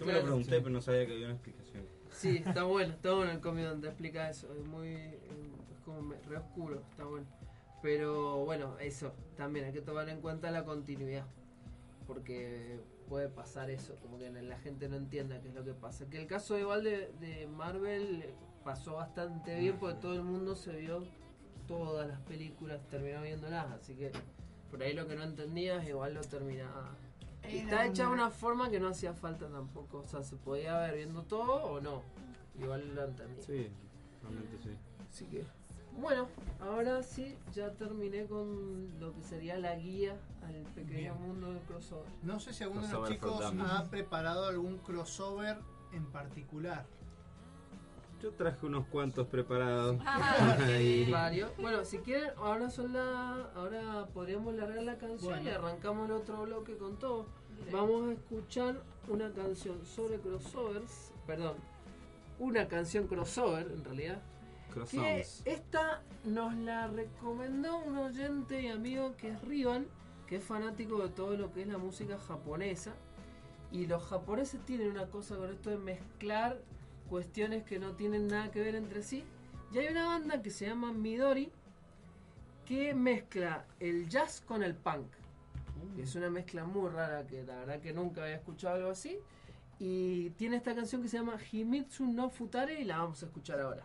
Yo me lo pregunté, pero no sabía que había una explicación. Sí, está bueno, está bueno el cómic donde explica eso. Es muy. Es como re oscuro, está bueno. Pero bueno, eso también hay que tomar en cuenta la continuidad. Porque puede pasar eso, como que la gente no entienda qué es lo que pasa. Que el caso igual de, de Marvel pasó bastante bien porque todo el mundo se vio todas las películas, terminó viéndolas. Así que por ahí lo que no entendías, igual lo terminaba. Y Está hecha de una- forma que no hacía falta tampoco. O sea, se podía ver viendo todo o no. Igual lo entendí. Sí, realmente sí. Así que, bueno, ahora sí, ya terminé con lo que sería la guía al pequeño Bien. mundo del crossover. No sé si alguno de los chicos ha preparado algún crossover en particular. Yo traje unos cuantos preparados. Ah, Ahí. Varios. Bueno, si quieren, ahora son la, ahora podríamos largar la canción Bueno. y arrancamos el otro bloque con todo. Vamos a escuchar una canción sobre crossovers, perdón, una canción crossover en realidad. Que esta nos la recomendó un oyente y amigo que es Rivan, que es fanático de todo lo que es la música japonesa. Y los japoneses tienen una cosa con esto de mezclar cuestiones que no tienen nada que ver entre sí. Y hay una banda que se llama Midori que mezcla el jazz con el punk. Que es una mezcla muy rara que la verdad que nunca había escuchado algo así. Y tiene esta canción que se llama Himitsu no Futare y la vamos a escuchar ahora.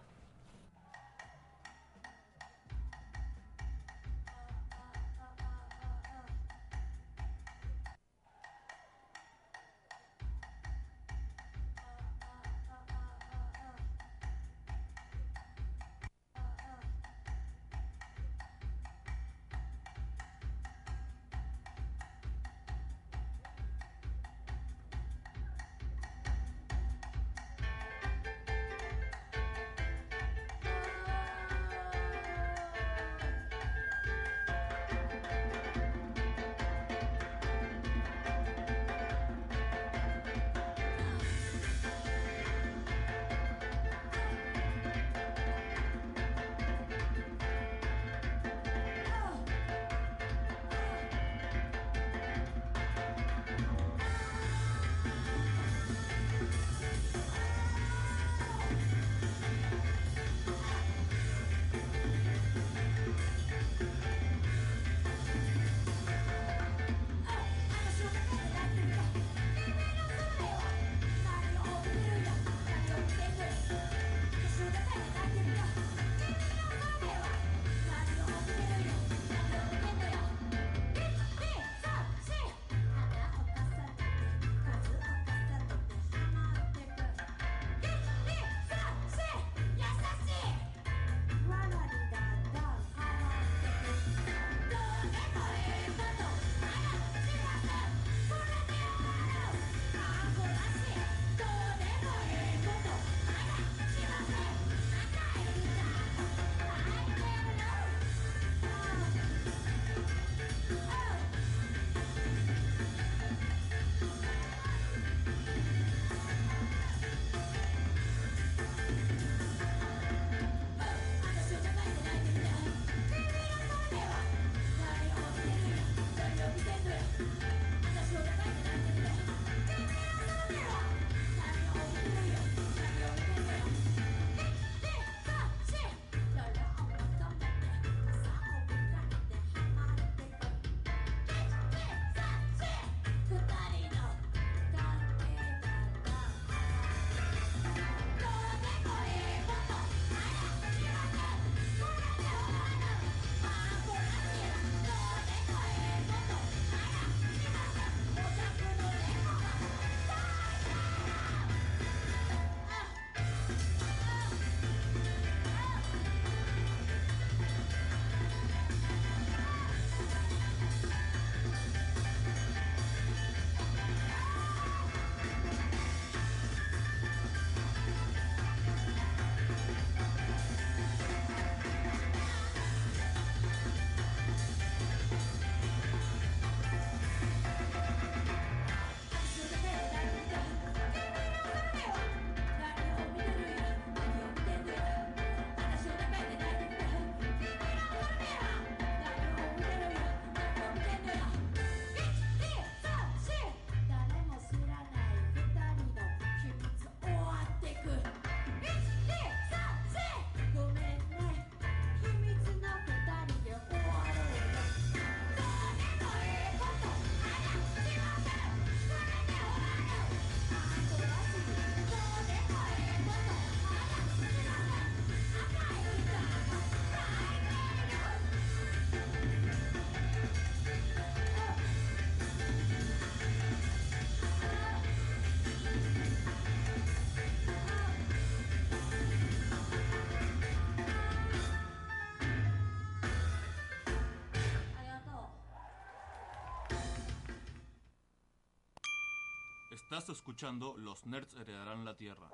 Estás escuchando Los Nerds heredarán la Tierra.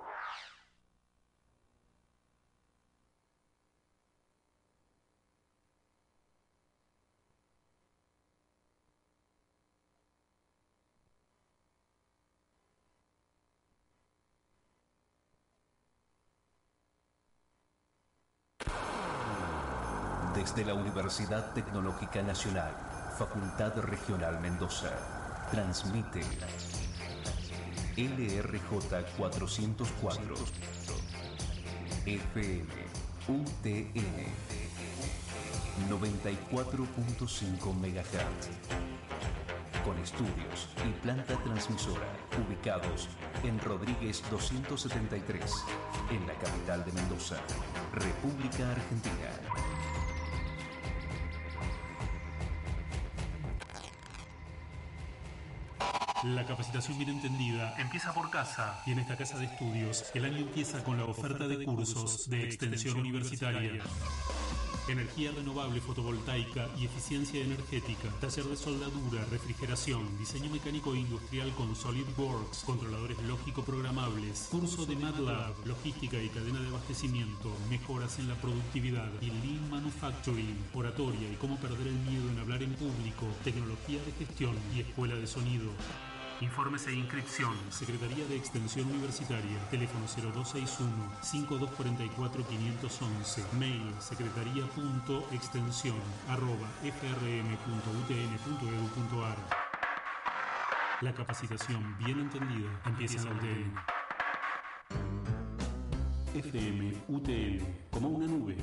Desde la Universidad Tecnológica Nacional, Facultad Regional Mendoza, transmite LRJ 404 FM UTN 94.5 MHz con estudios y planta transmisora ubicados en Rodríguez 273 en la capital de Mendoza, República Argentina. La capacitación bien entendida empieza por casa y en esta casa de estudios el año empieza con la oferta de cursos de extensión universitaria. Energía renovable fotovoltaica y eficiencia energética. Taller de soldadura, refrigeración, diseño mecánico e industrial con SolidWorks, controladores lógico programables, curso de MATLAB, logística y cadena de abastecimiento, mejoras en la productividad y Lean Manufacturing, oratoria y cómo perder el miedo en hablar en público, tecnología de gestión y escuela de sonido. Informes e inscripción. Secretaría de Extensión Universitaria. Teléfono 0261-5244-511. Mail secretaría.extensión arroba frm.utn.edu.ar. La capacitación bien entendida empieza en la UTN. FM UTN, como una nube.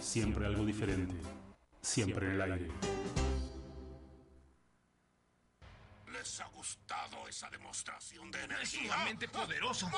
Siempre algo diferente. Siempre en el aire. Esa demostración de energía? Es sumamente poderoso.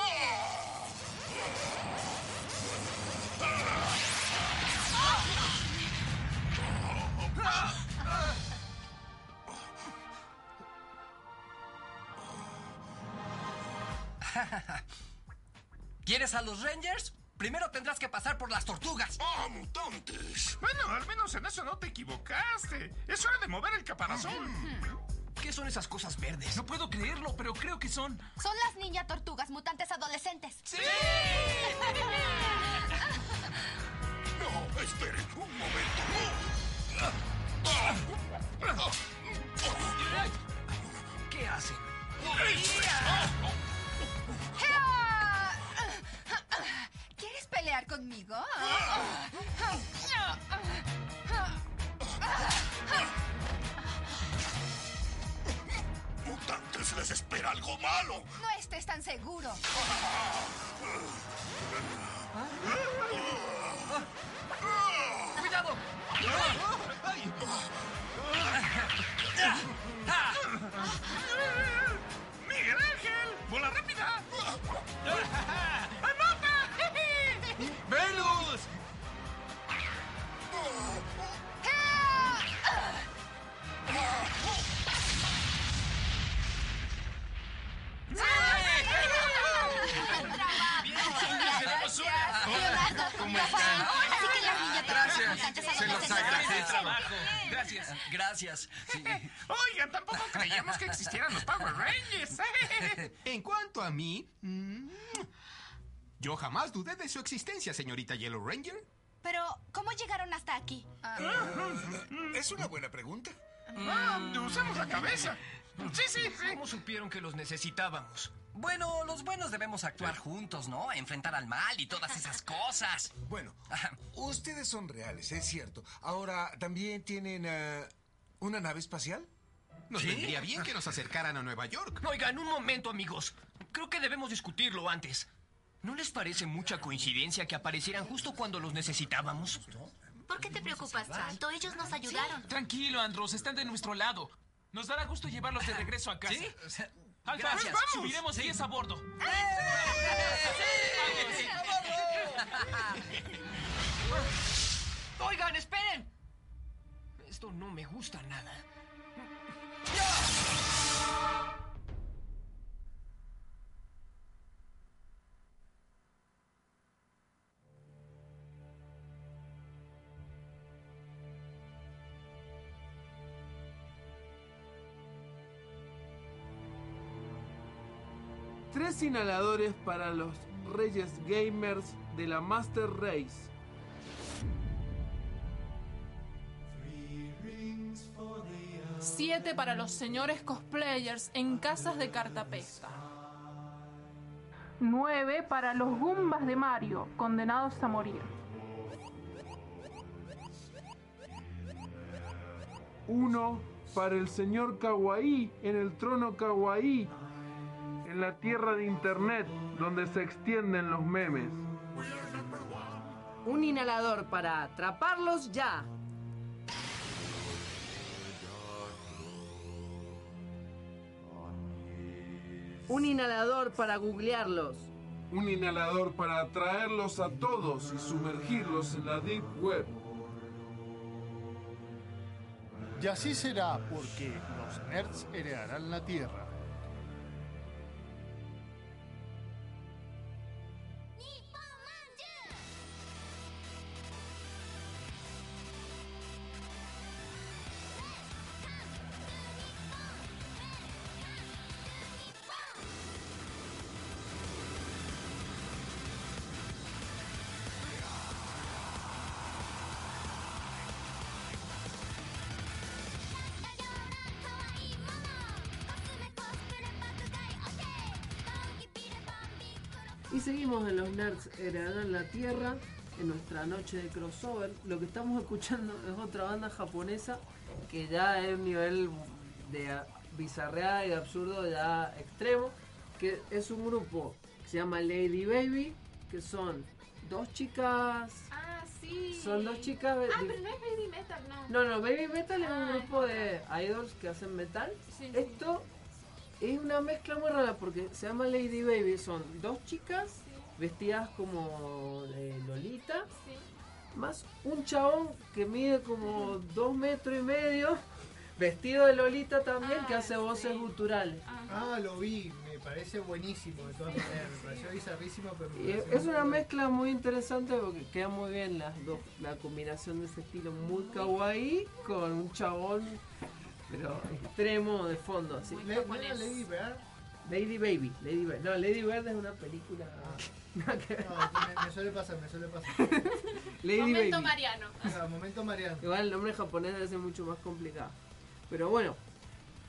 ¿Quieres a los Rangers? Primero tendrás que pasar por las tortugas. ¡Ah, mutantes! Bueno, al menos en eso no te equivocaste. Es hora de mover el caparazón. ¿Qué son esas cosas verdes? No puedo creerlo, pero creo que son. Son las ninja tortugas mutantes adolescentes. ¡Sí! No, esperen un momento. ¿Qué hacen? ¿Quieres pelear conmigo? ¡Mutantes les espera algo malo! No estés tan seguro. ¡Cuidado! Trabajo. Gracias, gracias. Sí. Oigan, tampoco creíamos que existieran los Power Rangers. En cuanto a mí, mm, yo jamás dudé de su existencia, señorita Yellow Ranger. Pero, ¿cómo llegaron hasta aquí? Es una buena pregunta. Ah, usamos la cabeza. Sí, sí, sí. ¿Cómo supieron que los necesitábamos? Bueno, los buenos debemos actuar juntos, ¿no? Enfrentar al mal y todas esas cosas. Bueno, ustedes son reales, es cierto. Ahora, ¿también tienen eh, una nave espacial? Nos ¿Sí? vendría bien que nos acercaran a Nueva York. Oigan, un momento, amigos. Creo que debemos discutirlo antes. ¿No les parece mucha coincidencia que aparecieran justo cuando los necesitábamos? ¿Por qué te preocupas tanto? Ellos nos ayudaron. Tranquilo, Andros, están de nuestro lado. Nos dará gusto llevarlos de regreso a casa. ¿Sí? Alfa, Gracias. vamos. subiremos 10 a bordo. Oigan, esperen. Esto no me gusta nada. Tres inhaladores para los Reyes Gamers de la Master Race. Siete para los señores cosplayers en casas de cartapesta. Nueve para los Gumbas de Mario, condenados a morir. Uno para el señor Kawaii en el trono Kawaii, en la tierra de internet donde se extienden los memes. Un inhalador para atraparlos ya. Un inhalador para googlearlos. Un inhalador para atraerlos a todos y sumergirlos en la Deep Web. Y así será porque los nerds heredarán la Tierra. Seguimos en los Nerds Heredarán la Tierra, en nuestra noche de crossover. Lo que estamos escuchando es otra banda japonesa que ya es un nivel de bizarreada y de absurdo ya extremo, que es un grupo que se llama Lady Baby, que son dos chicas... Ah, sí. Son dos chicas... Ah, pero no es Baby Metal, no. no, no, Baby Metal es un Ah, grupo de idols que hacen metal. Sí, sí. Es una mezcla muy rara porque se llama Lady Baby. Son dos chicas vestidas como de Lolita, más un chabón que mide como dos metros y medio, vestido de Lolita también, que hace voces guturales. Ah, lo vi, me parece buenísimo de todas maneras, me pareció bizarrísimo, pero me Y pareció es muy una mezcla muy interesante porque queda muy bien las dos, la combinación de ese estilo muy kawaii con un chabón pero extremo de fondo así. Le- ¿no era Lady Bear? Lady Baby, Lady Bird. No, Lady Bird es una película. ver. No, me, me suele pasar, me suele pasar. Lady Momento Baby. Mariano. Ah, momento Mariano. Igual el nombre japonés debe ser mucho más complicado. Pero bueno,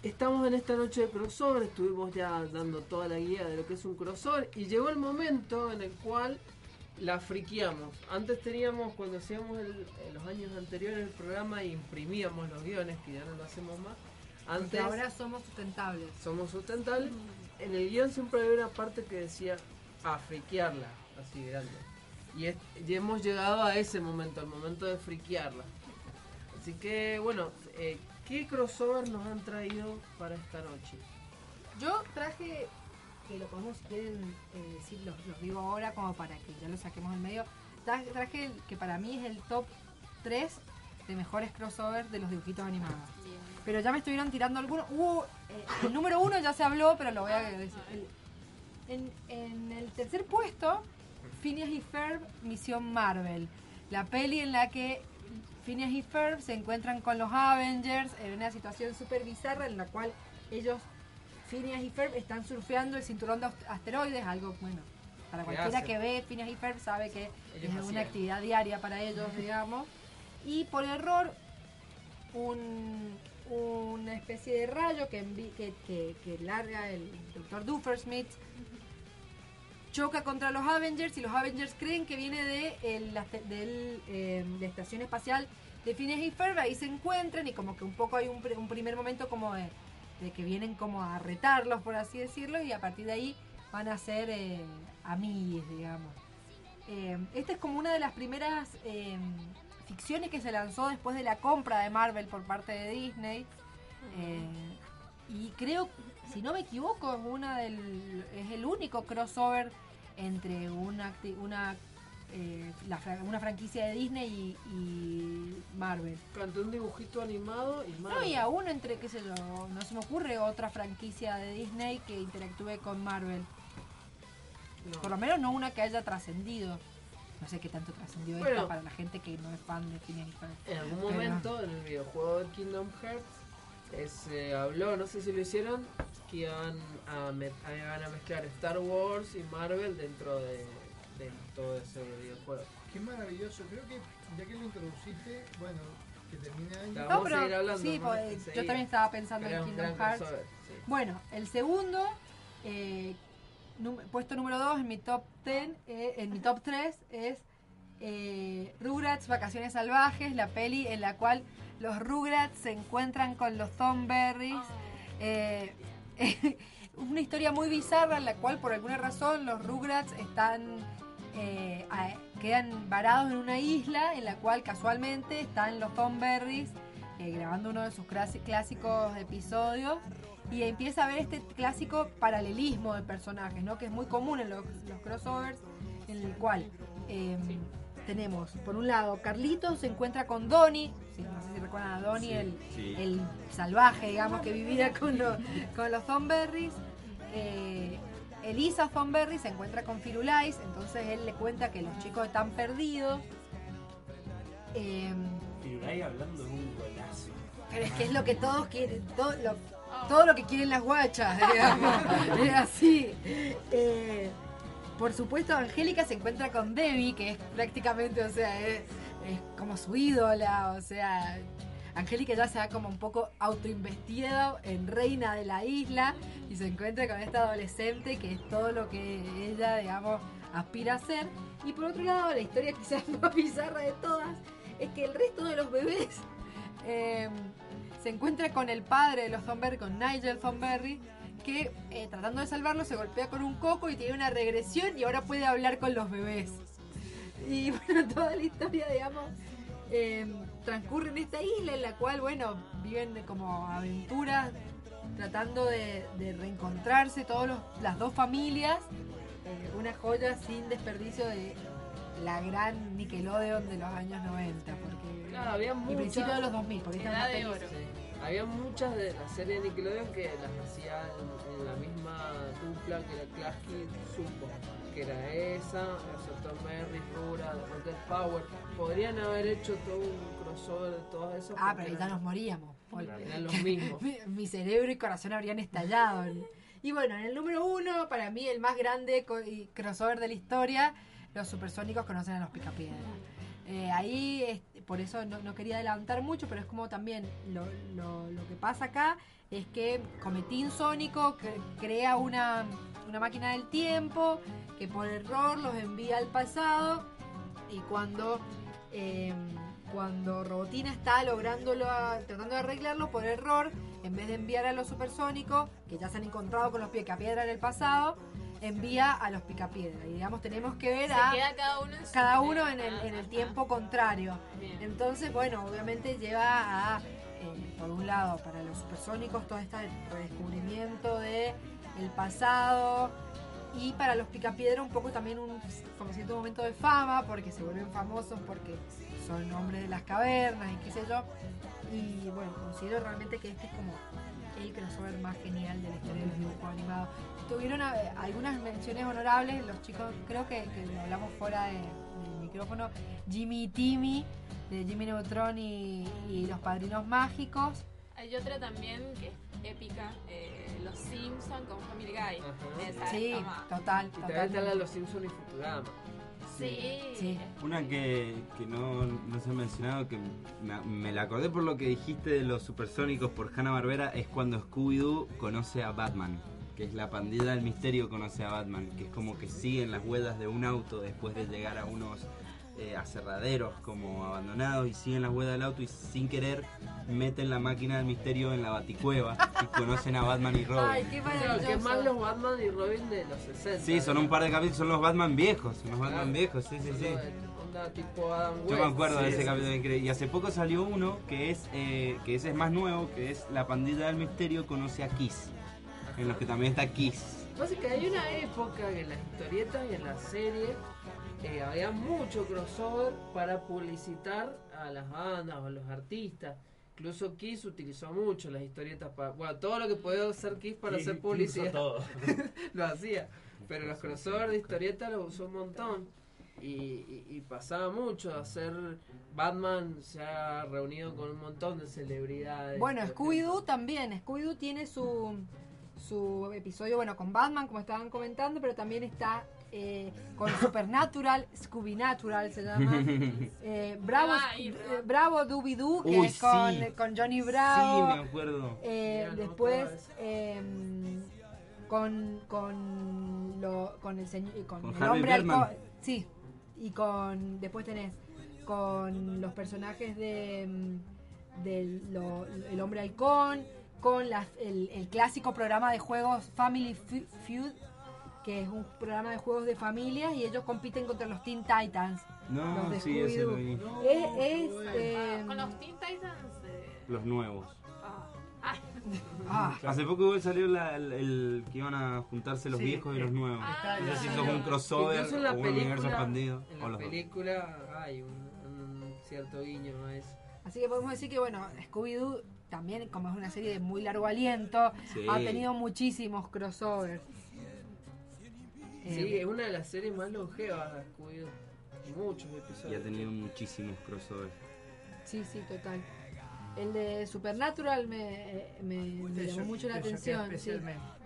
estamos en esta noche de crossover, estuvimos ya dando toda la guía de lo que es un crossover y llegó el momento en el cual la friqueamos. Antes teníamos, cuando hacíamos el- en los años anteriores el programa, imprimíamos los guiones, que ya no lo hacemos más. Porque Antes ahora somos sustentables. somos sustentables. En el guion siempre había una parte que decía a friquearla, así grande. Y, es- y hemos llegado a ese momento, al momento de friquearla. Así que, bueno, eh, ¿qué crossover nos han traído para esta noche? Yo traje, que lo podemos quieren eh, decir, los, los digo ahora como para que ya lo saquemos del medio. Traje, el que para mí es el top 3 de mejores crossovers de los dibujitos animados. Pero ya me estuvieron tirando algunos. Hubo, eh, el número uno ya se habló, pero lo voy a decir. El- en, en el tercer puesto, Phineas y Ferb, Misión Marvel. La peli en la que Phineas y Ferb se encuentran con los Avengers en una situación súper bizarra en la cual ellos, Phineas y Ferb, están surfeando el cinturón de ast- asteroides, algo bueno. Para ¿Qué cualquiera que ve Phineas y Ferb sabe que Ellos es una actividad diaria para ellos, digamos. Y por error, un, una especie de rayo que, envi- que, que- que larga el Dr. Duffersmith choca contra los Avengers y los Avengers creen que viene de el- la, eh, de estación espacial de Phineas y Ferb, ahí se encuentran y como que un poco hay un, un primer momento como de, de que vienen como a retarlos, por así decirlo, y a partir de ahí van a ser eh, amigues, digamos. Eh, esta es como una de las primeras eh, ficciones que se lanzó después de la compra de Marvel por parte de Disney. Eh, y creo, si no me equivoco, es una del, es el único crossover entre una, una, eh, la una franquicia de Disney y, y Marvel. Canté un dibujito animado y más. No, y aún entre, qué sé yo, no se me ocurre otra franquicia de Disney que interactúe con Marvel. No. Por lo menos no una que haya trascendido. No sé qué tanto trascendió Bueno. esta para la gente que no es fan de Phineas y Ferb. En algún Pero- momento, en el videojuego de Kingdom Hearts, eh, se habló, no sé si lo hicieron, que a, a- iban a mezclar Star Wars y Marvel dentro de, de todo ese videojuego. Qué maravilloso. Creo que ya que lo introduciste, bueno, que termine año. La No, vamos a pero seguir hablando, sí, ¿no? pues, yo también estaba pensando Pero en Kingdom Hearts. crossover, sí. Bueno, el segundo, eh, puesto número 2 en mi top 10, eh, en mi top 3 es eh, Rugrats Vacaciones Salvajes, la peli en la cual los Rugrats se encuentran con los Thornberries. Eh, una historia muy bizarra en la cual por alguna razón los Rugrats están eh, a- quedan varados en una isla en la cual casualmente están los Thornberries eh, grabando uno de sus clásicos episodios y empieza a ver este clásico paralelismo de personajes, ¿no? que es muy común en los, los crossovers, en el cual eh, tenemos, por un lado, Carlitos se encuentra con Donnie, sí, no sé si recuerdan a Donnie, Sí, el, el salvaje, digamos, que vivía con, los con los Thornberries. Eh, Elisa Thornberry se encuentra con Firulais, entonces él le cuenta que los chicos están perdidos. Eh, Firulai hablando de un golazo. pero es que es lo que todos quieren, todo lo, todo lo que quieren las guachas, digamos. es así. Eh, por supuesto, Angélica se encuentra con Debbie, que es prácticamente, o sea, es, es como su ídola, o sea, Angélica ya se da como un poco autoinvestida en reina de la isla y se encuentra con esta adolescente que es todo lo que ella, digamos, aspira a ser. Y por otro lado, la historia quizás más bizarra de todas es que el resto de los bebés eh, se encuentra con el padre de los Thornberry, con Nigel Thornberry, que eh, tratando de salvarlo se golpea con un coco y tiene una regresión y ahora puede hablar con los bebés. Y bueno, toda la historia, digamos, eh, transcurre en esta isla en la cual, bueno, viven como aventuras tratando de, de reencontrarse todas las dos familias. eh, una joya sin desperdicio de la gran Nickelodeon de los años 90, porque Claro, había muchas- principio de los 2000, porque esta es una Edad de oro. Sí. Había muchas de la serie de Nickelodeon que las hacía en, en la misma dupla que era Klasky Zumbo, que era esa, Tom Merry, Rura, Rocket Power. Podrían haber hecho todo un crossover de todas esas. Ah, pero ya eran- nos moríamos. Eran los mismos. mi, cerebro y corazón habrían estallado. Y bueno, en el número uno, para mí el más grande crossover de la historia, los supersónicos conocen a los Picapiedra. Eh, ahí, este, por eso no, no quería adelantar mucho, pero es como también lo, lo- lo que pasa acá es que Cometín Sónico cre- crea una, una máquina del tiempo que por error los envía al pasado y cuando eh, cuando Robotina está lográndolo, a- tratando de arreglarlo por error, en vez de enviar a los supersónicos, que ya se han encontrado con los picapiedra en el pasado, envía a los picapiedra. Y digamos, tenemos que ver Se a queda cada uno en cada uno en el, en el tiempo contrario. Bien. Entonces, bueno, obviamente lleva a, eh, por un lado, para los supersónicos, todo este redescubrimiento de el pasado. Y para los picapiedra un poco también un como cierto momento de fama, porque se vuelven famosos porque son hombres de las cavernas y qué sé yo. Y bueno, considero realmente que este es como el crossover más genial de la historia de los dibujos animados. Tuvieron algunas menciones honorables, los chicos, creo que, que lo hablamos fuera de- del micrófono, Jimmy y Timmy, de Jimmy Neutron y, y los Padrinos Mágicos. Hay otra también que es épica, eh, Los Simpson con Family Guy. Esa Sí, como- total, Y total. también están las Los Simpsons y Futurama. Sí. Una que, que no, no se ha mencionado, que me, me la acordé por lo que dijiste de los supersónicos por Hanna Barbera, es cuando Scooby-Doo conoce a Batman. Que es la pandilla del misterio conoce a Batman. Que es como que siguen las huellas de un auto después de llegar a unos eh, aserraderos como abandonados y siguen las huellas del auto y sin querer meten la máquina del misterio en la baticueva y conocen a Batman y Robin. Ay, qué Claro, que más los Batman y Robin de los 60. Sí, son un par de capítulos, son los Batman viejos, son los Batman Claro. viejos, sí, sí, sí. Onda tipo Adam Yo me acuerdo de ese sí, capítulo sí. increíble. Y hace poco salió uno que es eh, que ese es más nuevo, que es La pandilla del misterio conoce a Kiss. En los que también está Kiss. Pasa que hay una época en las historietas y en las series eh, había mucho crossover para publicitar a las bandas o a los artistas. Incluso Kiss utilizó mucho las historietas para. Bueno, todo lo que podía hacer Kiss para Kiss- hacer publicidad. todo. lo hacía. Pero los crossovers de historietas los usó un montón. Y, y- y pasaba mucho hacer. Batman se ha reunido con un montón de celebridades. Bueno, Scooby-Doo también. Scooby-Doo tiene su, su episodio, bueno, con Batman, como estaban comentando, pero también está eh, con Supernatural, Scooby Natural se llama. Eh, Bravo, Ay, eh, Bravo Dooby Doo, que Uy, es con, sí. con Johnny Bravo. Sí, me acuerdo. Eh, no después eh, con con lo, con el señor con, Con el hombre halcón sí y con después tenés con los personajes de mm, del lo- el hombre halcón con las- el, el clásico programa de juegos Family Fe- Feud que es un programa de juegos de familias y ellos compiten contra los Teen Titans No, los de sí, ese lo Scooby-Doo. vi. es, es, eh, Con los Teen Titans. eh, Los nuevos. ah, ah, Hace poco igual salió la- el, el que iban a juntarse los Sí, viejos y los nuevos. está no sé si ya. eso es un crossover Incluso en la o un universo película- expandido. En o la los dos. película hay un, un cierto guiño a eso. Así que podemos decir que, bueno, Scooby-Doo también, como es una serie de muy largo aliento, Sí. ha tenido muchísimos crossovers. Sí, Eh, es una de las series más longevas de Scooby-Doo. Muchos episodios. Y ha tenido muchísimos crossovers. sí, sí, total. El de Supernatural me, me, me Te llamó cho- mucho la atención. sí.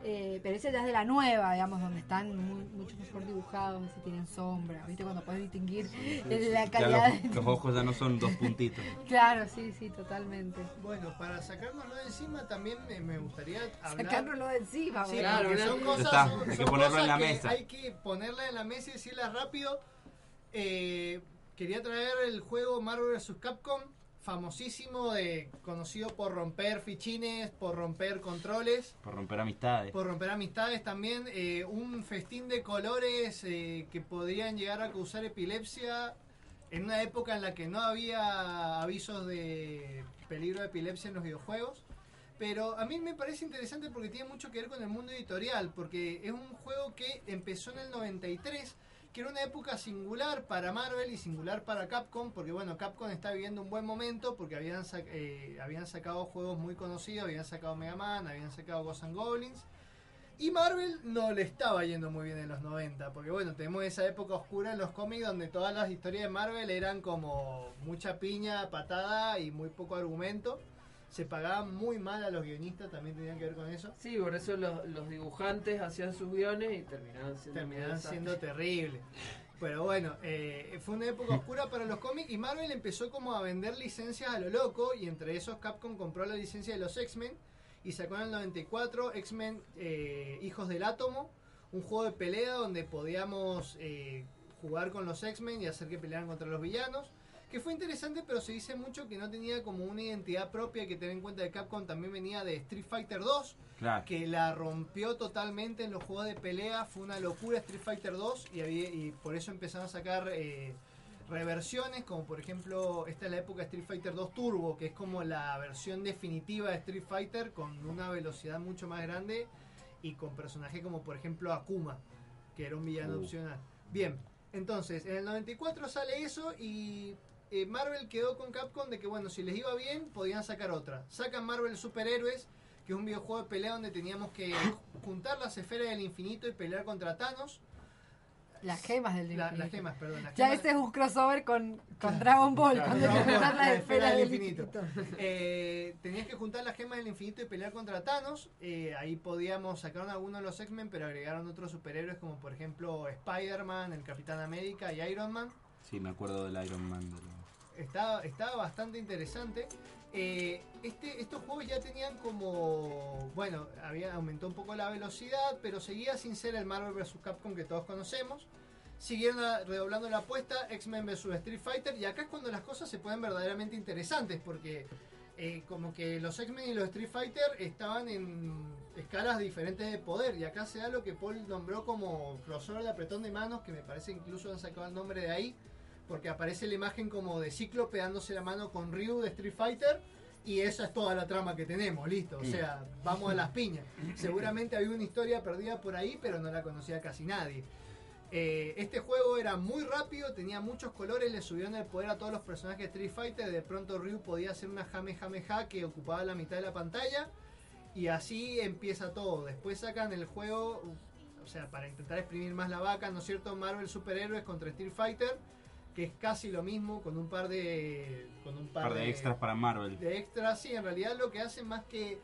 Eh, pero ese ya es de la nueva, digamos, donde están muy- mucho mejor dibujados, y tienen sombra, ¿viste? Cuando puedes distinguir la Ya calidad. los, los ojos ya no son dos puntitos. Claro, sí, sí, totalmente. Bueno, para sacárnoslo de encima también me, me gustaría hablar... Sacárnoslo de encima, Claro, son cosas, Ya está, son- hay que ponerlo en la mesa. Hay que ponerla en la mesa y decirla rápido. Eh, quería traer el juego Marvel vs. Capcom, famosísimo, de, conocido por romper fichines, por romper controles. Por romper amistades. Por romper amistades también, eh, un festín de colores eh, que podrían llegar a causar epilepsia en una época en la que no había avisos de peligro de epilepsia en los videojuegos. Pero a mí me parece interesante porque tiene mucho que ver con el mundo editorial, porque es un juego que empezó en el 93, que era una época singular para Marvel y singular para Capcom, porque bueno, Capcom está viviendo un buen momento porque habían, sac- eh, habían sacado juegos muy conocidos, habían sacado Mega Man, habían sacado Ghosts and Goblins. Y Marvel no le estaba yendo muy bien en los 90, porque bueno, tenemos esa época oscura en los cómics donde todas las historias de Marvel eran como mucha piña, patada y muy poco argumento. Se pagaban muy mal a los guionistas, también tenían que ver con eso. Sí, por eso los, los dibujantes hacían sus guiones y terminaban siendo, Terminaban siendo terribles. Pero bueno, eh, fue una época oscura para los cómics y Marvel empezó como a vender licencias a lo loco y entre esos Capcom compró la licencia de los X-Men y sacó en el 94 X-Men eh, Hijos del Átomo, un juego de pelea donde podíamos eh, jugar con los X-Men y hacer que pelearan contra los villanos. Que fue interesante, pero se dice mucho que no tenía como una identidad propia, que tener en cuenta que Capcom también venía de Street Fighter 2, Claro. que la rompió totalmente en los juegos de pelea. Fue una locura Street Fighter 2 y, había- y por eso empezaron a sacar eh, reversiones, como por ejemplo, esta es la época de Street Fighter 2 Turbo, que es como la versión definitiva de Street Fighter con una velocidad mucho más grande y con personajes como por ejemplo Akuma, que era un villano Uh. opcional. Bien, entonces en el 94 sale eso y eh, Marvel quedó con Capcom de que bueno, si les iba bien, podían sacar otra. Sacan Marvel Superhéroes, que es un videojuego de pelea donde teníamos que juntar las esferas del infinito y pelear contra Thanos. Las gemas del La- infinito. las gemas, perdón. las Ya gemas- ese es un crossover con, con Dragon Ball, Claro, cuando juntar las la esferas esfera del infinito. Eh, tenías que juntar las gemas del infinito y pelear contra Thanos. Eh, ahí podíamos sacar algunos de los X-Men, pero agregaron otros superhéroes como por ejemplo Spider-Man, el Capitán América y Iron Man. Sí, me acuerdo del Iron Man. de lo- Estaba, estaba bastante interesante. Eh, este, estos juegos ya tenían como. Bueno, había aumentó un poco la velocidad, pero seguía sin ser el Marvel vs. Capcom que todos conocemos. Siguieron redoblando la apuesta, X-Men vs. Street Fighter, y acá es cuando las cosas se ponen verdaderamente interesantes, porque eh, como que los X-Men y los Street Fighter estaban en escalas diferentes de poder, y acá se da lo que Paul nombró como crossover de apretón de manos, que me parece incluso han sacado el nombre de ahí, porque aparece la imagen como de Cíclope dándose la mano con Ryu de Street Fighter y esa es toda la trama que tenemos, listo, o sea, vamos a las piñas. Seguramente había una historia perdida por ahí, pero no la conocía casi nadie. Eh, este juego era muy rápido, tenía muchos colores, le subieron el poder a todos los personajes de Street Fighter, de pronto Ryu podía hacer una Jame Jame Ja que ocupaba la mitad de la pantalla y así empieza todo. Después sacan el juego, sea, para intentar exprimir más la vaca, ¿no es cierto? Marvel Superhéroes contra Street Fighter, que es casi lo mismo con un par de con un par, par de extras para Marvel. de extras, sí, en realidad lo que hacen más que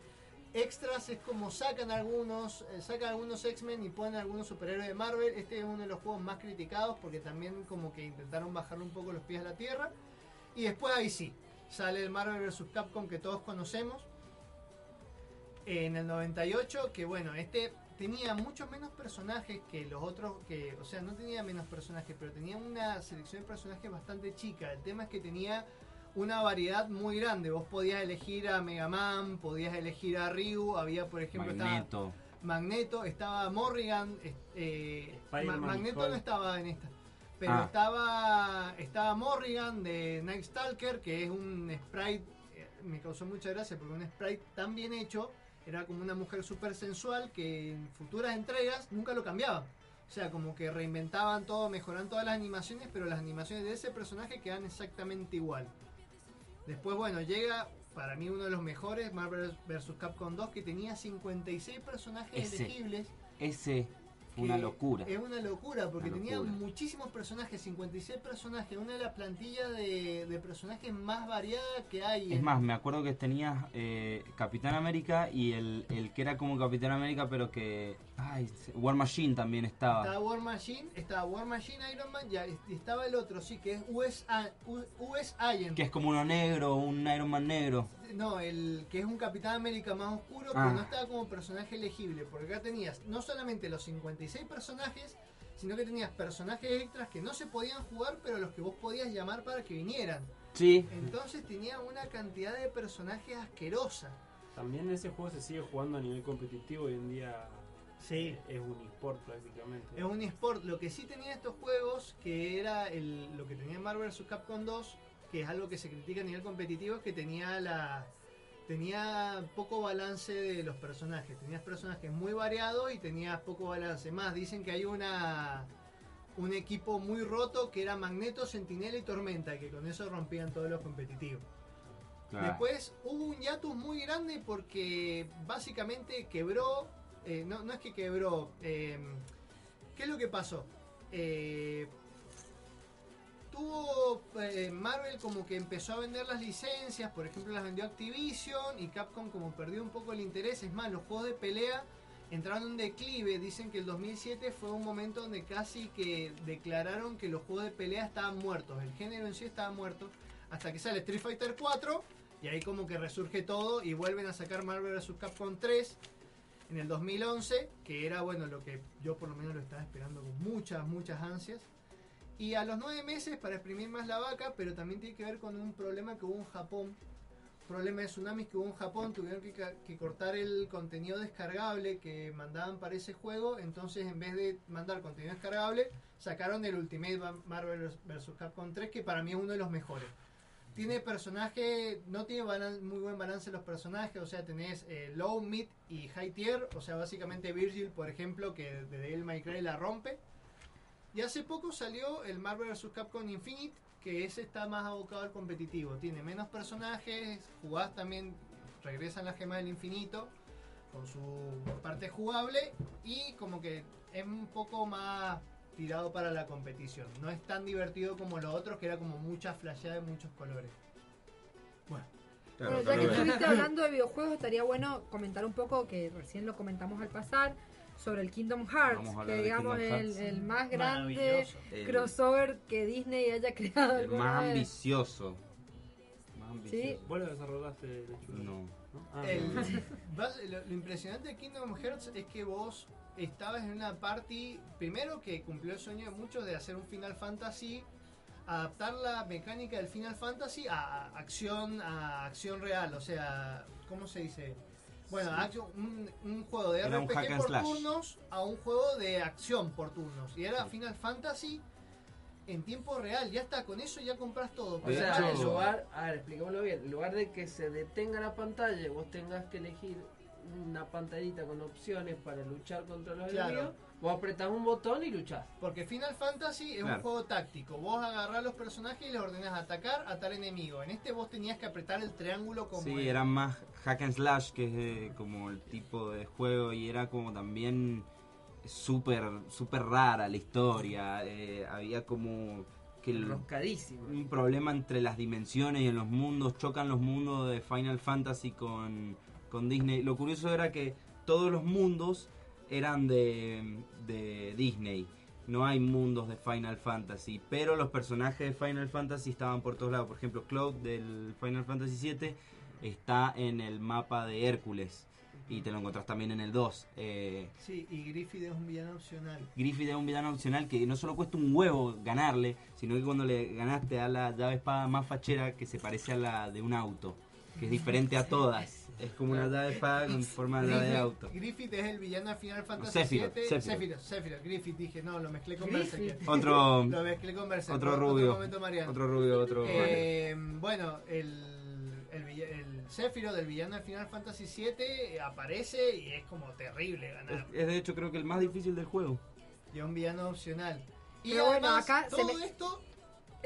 extras es como sacan algunos, eh, sacan algunos X-Men y ponen algunos superhéroes de Marvel. Este es uno de los juegos más criticados porque también como que intentaron bajarle un poco los pies a la tierra. Y después ahí sí, sale el Marvel vs. Capcom que todos conocemos. En el 98, que bueno, este tenía muchos menos personajes que los otros, que, o sea, no tenía menos personajes, pero tenía una selección de personajes bastante chica. El tema es que tenía una variedad muy grande. Vos podías elegir a Mega Man, podías elegir a Ryu, había por ejemplo estaba Magneto. Magneto, estaba Morrigan, eh, Ma- Magneto no estaba en esta. Pero Ah. estaba estaba Morrigan de Night Stalker, que es un sprite, eh, me causó mucha gracia porque un sprite tan bien hecho, era como una mujer súper sensual que en futuras entregas nunca lo cambiaban. O sea, como que reinventaban todo, mejoraban todas las animaciones, pero las animaciones de ese personaje quedan exactamente igual. Después, bueno, llega para mí uno de los mejores, Marvel vs. Capcom 2, que tenía 56 personajes Ese. elegibles. Ese una locura. Es una locura, porque Una tenía locura. muchísimos personajes, 56 personajes, una de las plantillas de, de personajes más variada que hay. Es en- más, me acuerdo que tenías eh, Capitán América y el, el que era como Capitán América, pero que. Ay, War Machine también estaba. Estaba War Machine, estaba War Machine Iron Man, ya, estaba el otro, sí, que es US, US Agent. Que es como uno negro, un Iron Man negro. No, el que es un Capitán América más oscuro, Ah. pero no estaba como personaje elegible, porque acá tenías no solamente los 56 personajes, sino que tenías personajes extras que no se podían jugar, pero los que vos podías llamar para que vinieran. Sí. Entonces tenía una cantidad de personajes asquerosa. También ese juego se sigue jugando a nivel competitivo hoy en día. Sí. Es un eSport prácticamente. Es un eSport. Lo que sí tenía estos juegos, que era el, lo que tenía Marvel vs. Capcom 2, que es algo que se critica a nivel competitivo, es que tenía la tenía poco balance de los personajes. Tenías personajes muy variados y tenías poco balance. Más, dicen que hay una un equipo muy roto que era Magneto, Sentinela y Tormenta, que con eso rompían todos los competitivos. Claro. Después hubo un hiatus muy grande porque básicamente quebró, eh, no, no es que quebró, eh, ¿qué es lo que pasó? Eh, tuvo eh, Marvel como que empezó a vender las licencias, por ejemplo las vendió Activision y Capcom como perdió un poco el interés, es más, los juegos de pelea entraron en declive, dicen que el 2007 fue un momento donde casi que declararon que los juegos de pelea estaban muertos, el género en sí estaba muerto, hasta que sale Street Fighter 4 y ahí como que resurge todo y vuelven a sacar Marvel vs. Capcom 3 en el 2011, que era bueno lo que yo por lo menos lo estaba esperando con muchas, muchas ansias. Y a los nueve meses para exprimir más la vaca, pero también tiene que ver con un problema que hubo en Japón. Problema de tsunamis que hubo en Japón, tuvieron que, que cortar el contenido descargable que mandaban para ese juego. Entonces, en vez de mandar contenido descargable, sacaron el Ultimate Marvel vs. Capcom 3, que para mí es uno de los mejores. Tiene personaje, no tiene muy buen balance los personajes, o sea, tenés eh, low, mid y high tier, o sea, básicamente Virgil, por ejemplo, que de Devil May Cry la rompe. Y hace poco salió el Marvel vs. Capcom Infinite, que ese está más abocado al competitivo. Tiene menos personajes, jugás también, regresan las gemas del infinito con su parte jugable y como que es un poco más tirado para la competición. No es tan divertido como los otros, que era como mucha flasheada de muchos colores. Bueno. Bueno, ya que estuviste hablando de videojuegos, estaría bueno comentar un poco, que recién lo comentamos al pasar, sobre el Kingdom Hearts, que digamos el, Hearts. el más grande crossover que Disney haya creado El alguna más vez. ambicioso. Más ambicioso. Sí. ¿Vos lo desarrollaste? No. Ah, El- no. vas- lo, lo impresionante de Kingdom Hearts es que vos estabas en una party, primero que cumplió el sueño de muchos de hacer un Final Fantasy, adaptar la mecánica del Final Fantasy a acción, a acción real, o sea, ¿cómo se dice? Bueno, Sí. un, un juego de Era RPG por slash. turnos a un juego de acción por turnos. Y era Final Fantasy en tiempo real. Ya está, con eso ya compras todo. O sea, en lugar, a ver, expliquémoslo bien, en lugar de que se detenga la pantalla vos tengas que elegir una pantallita con opciones para luchar contra los Claro. enemigos, vos apretás un botón y luchás. Porque Final Fantasy es Claro. un juego táctico. Vos agarrás los personajes y les ordenás atacar a tal enemigo. En este vos tenías que apretar el triángulo como Sí, el- era más hack and slash, que es eh, como el tipo de juego, y era como también súper súper rara la historia. eh, había como que el- un problema entre las dimensiones y en los mundos. Chocan los mundos de Final Fantasy con, con Disney. Lo curioso era que todos los mundos eran de, de Disney. No hay mundos de Final Fantasy, pero los personajes de Final Fantasy estaban por todos lados. Por ejemplo, Cloud del Final Fantasy VII está en el mapa de Hércules y te lo encontrás también en el 2. Eh, Sí, y Griffith es un villano opcional. Griffith es un villano opcional que no solo cuesta un huevo ganarle, sino que cuando le ganaste a la llave espada más fachera que se parece a la de un auto, que es diferente a todas. Es como una llave espada con forma de llave de auto. Griffith es el villano de Final Fantasy Sephiroth, VII. Sephiroth. Sephiroth, Sephiroth, Griffith, dije, no, lo mezclé con. Berserker. Otro- Lo mezclé con Berserker. otro rubio, momento mariano. otro rubio, otro- Eh, bueno, el, el, el Sephiroth del villano de Final Fantasy VII aparece y es como terrible ganar. Es de hecho creo que el más difícil del juego. Y es un villano opcional. Y Pero bueno, además, acá se todo me- esto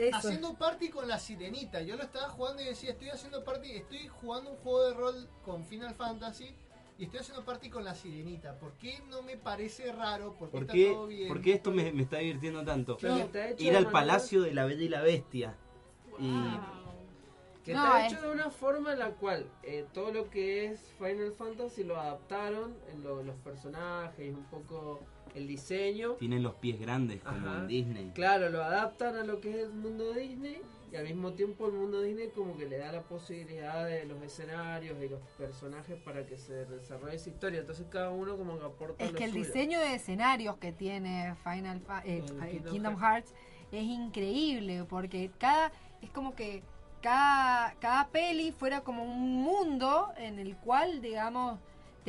Eso. haciendo party con la sirenita. Yo lo estaba jugando y decía, estoy haciendo party, estoy jugando un juego de rol con Final Fantasy y estoy haciendo party con la sirenita. ¿Por qué no me parece raro? ¿Por qué ¿Por está qué, todo bien? por qué esto me, me está divirtiendo tanto? Está Ir al manera- palacio de la Bella y la Bestia. Y Que No, está es- hecho de una forma en la cual eh, todo lo que es Final Fantasy lo adaptaron en lo- los personajes un poco el diseño. tienen los pies grandes como Ajá. en Disney. Claro, lo adaptan a lo que es el mundo de Disney y al mismo tiempo el mundo de Disney como que le da la posibilidad de los escenarios y los personajes para que se desarrolle esa historia. Entonces cada uno como que aporta Es lo que el suyo. diseño de escenarios que tiene Final Fa- eh, eh, Kingdom Kingdom Hearts es increíble porque cada es como que cada, cada peli fuera como un mundo en el cual digamos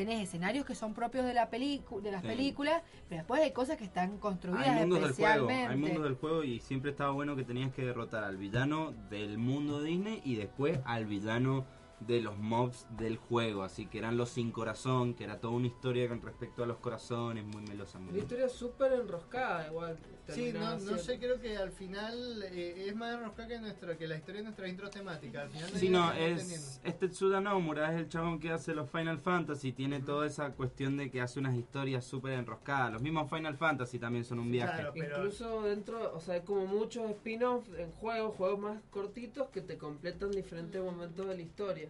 tenés escenarios que son propios de la de las Sí. películas pero después hay cosas que están construidas Hay mundos del juego, hay mundos del juego y siempre estaba bueno que tenías que derrotar al villano del mundo Disney y después al villano de los mobs del juego, así que eran los sin corazón, que era toda una historia con respecto a los corazones, muy melosa. muy Una historia súper enroscada igual. Sí, no, no sé, creo que al final eh, es más enroscada que, nuestra, que la historia de nuestras intros temáticas. Al final Sí, no, es, es Tetsuda Nomura, es el chabón que hace los Final Fantasy, tiene toda esa cuestión de que hace unas historias súper enroscadas. Los mismos Final Fantasy también son un viaje. Incluso dentro, o sea, hay como muchos spin-offs en juegos, juegos más cortitos que te completan diferentes momentos de la historia.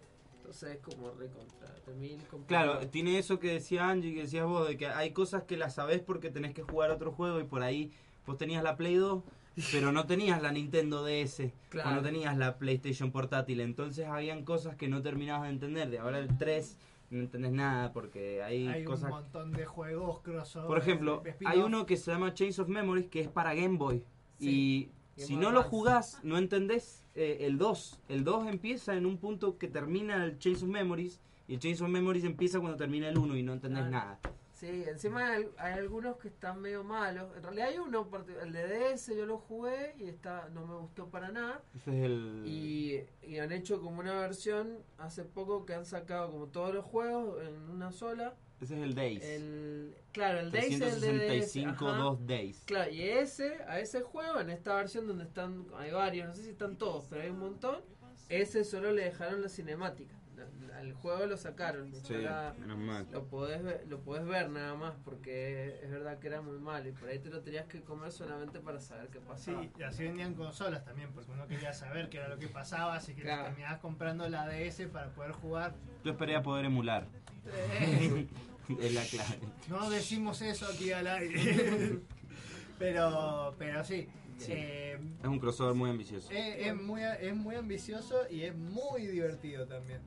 Entonces es como recontra, mil Claro, tiene eso que decía Angie, que decías vos, de que hay cosas que las sabés porque tenés que jugar otro juego y por ahí vos tenías la Play 2, pero no tenías la Nintendo DS, Claro. o no tenías la PlayStation portátil, entonces habían cosas que no terminabas de entender. De ahora el 3 no entendés nada porque hay, Hay un montón de juegos crossover. Por ejemplo, hay uno que se llama Chains of Memories que es para Game Boy. Y Game si Boy no lo jugás, no entendés eh, el 2. El 2 empieza en un punto que termina el Chains of Memories. Y el Chains of Memories empieza cuando termina el 1 y no entendés Claro. nada. Sí, encima hay, hay algunos que están medio malos. En realidad hay uno, el de DS, yo lo jugué y está no me gustó para nada. Ese es el. Y, y han hecho como una versión hace poco que han sacado como todos los juegos en una sola. Ese es el Days. El, claro, el Days es el de DS. 365 ajá. 2 Days. Claro, y ese, a ese juego, en esta versión donde están, hay varios, no sé si están todos, pero hay un montón, ese solo le dejaron la cinemática. Al juego lo sacaron. Sí, mal. Lo podés, ver, lo podés ver nada más, porque es verdad que era muy malo y por ahí te lo tenías que comer solamente para saber qué pasaba. Sí, y así vendían consolas también, porque uno quería saber qué era lo que pasaba, así que Claro. terminabas comprando la DS para poder jugar. Yo esperé a poder emular. Eh. es la clave. No decimos eso aquí al aire. pero, pero sí. Sí. eh, Es un crossover muy ambicioso. es, es muy, es muy ambicioso y es muy divertido también.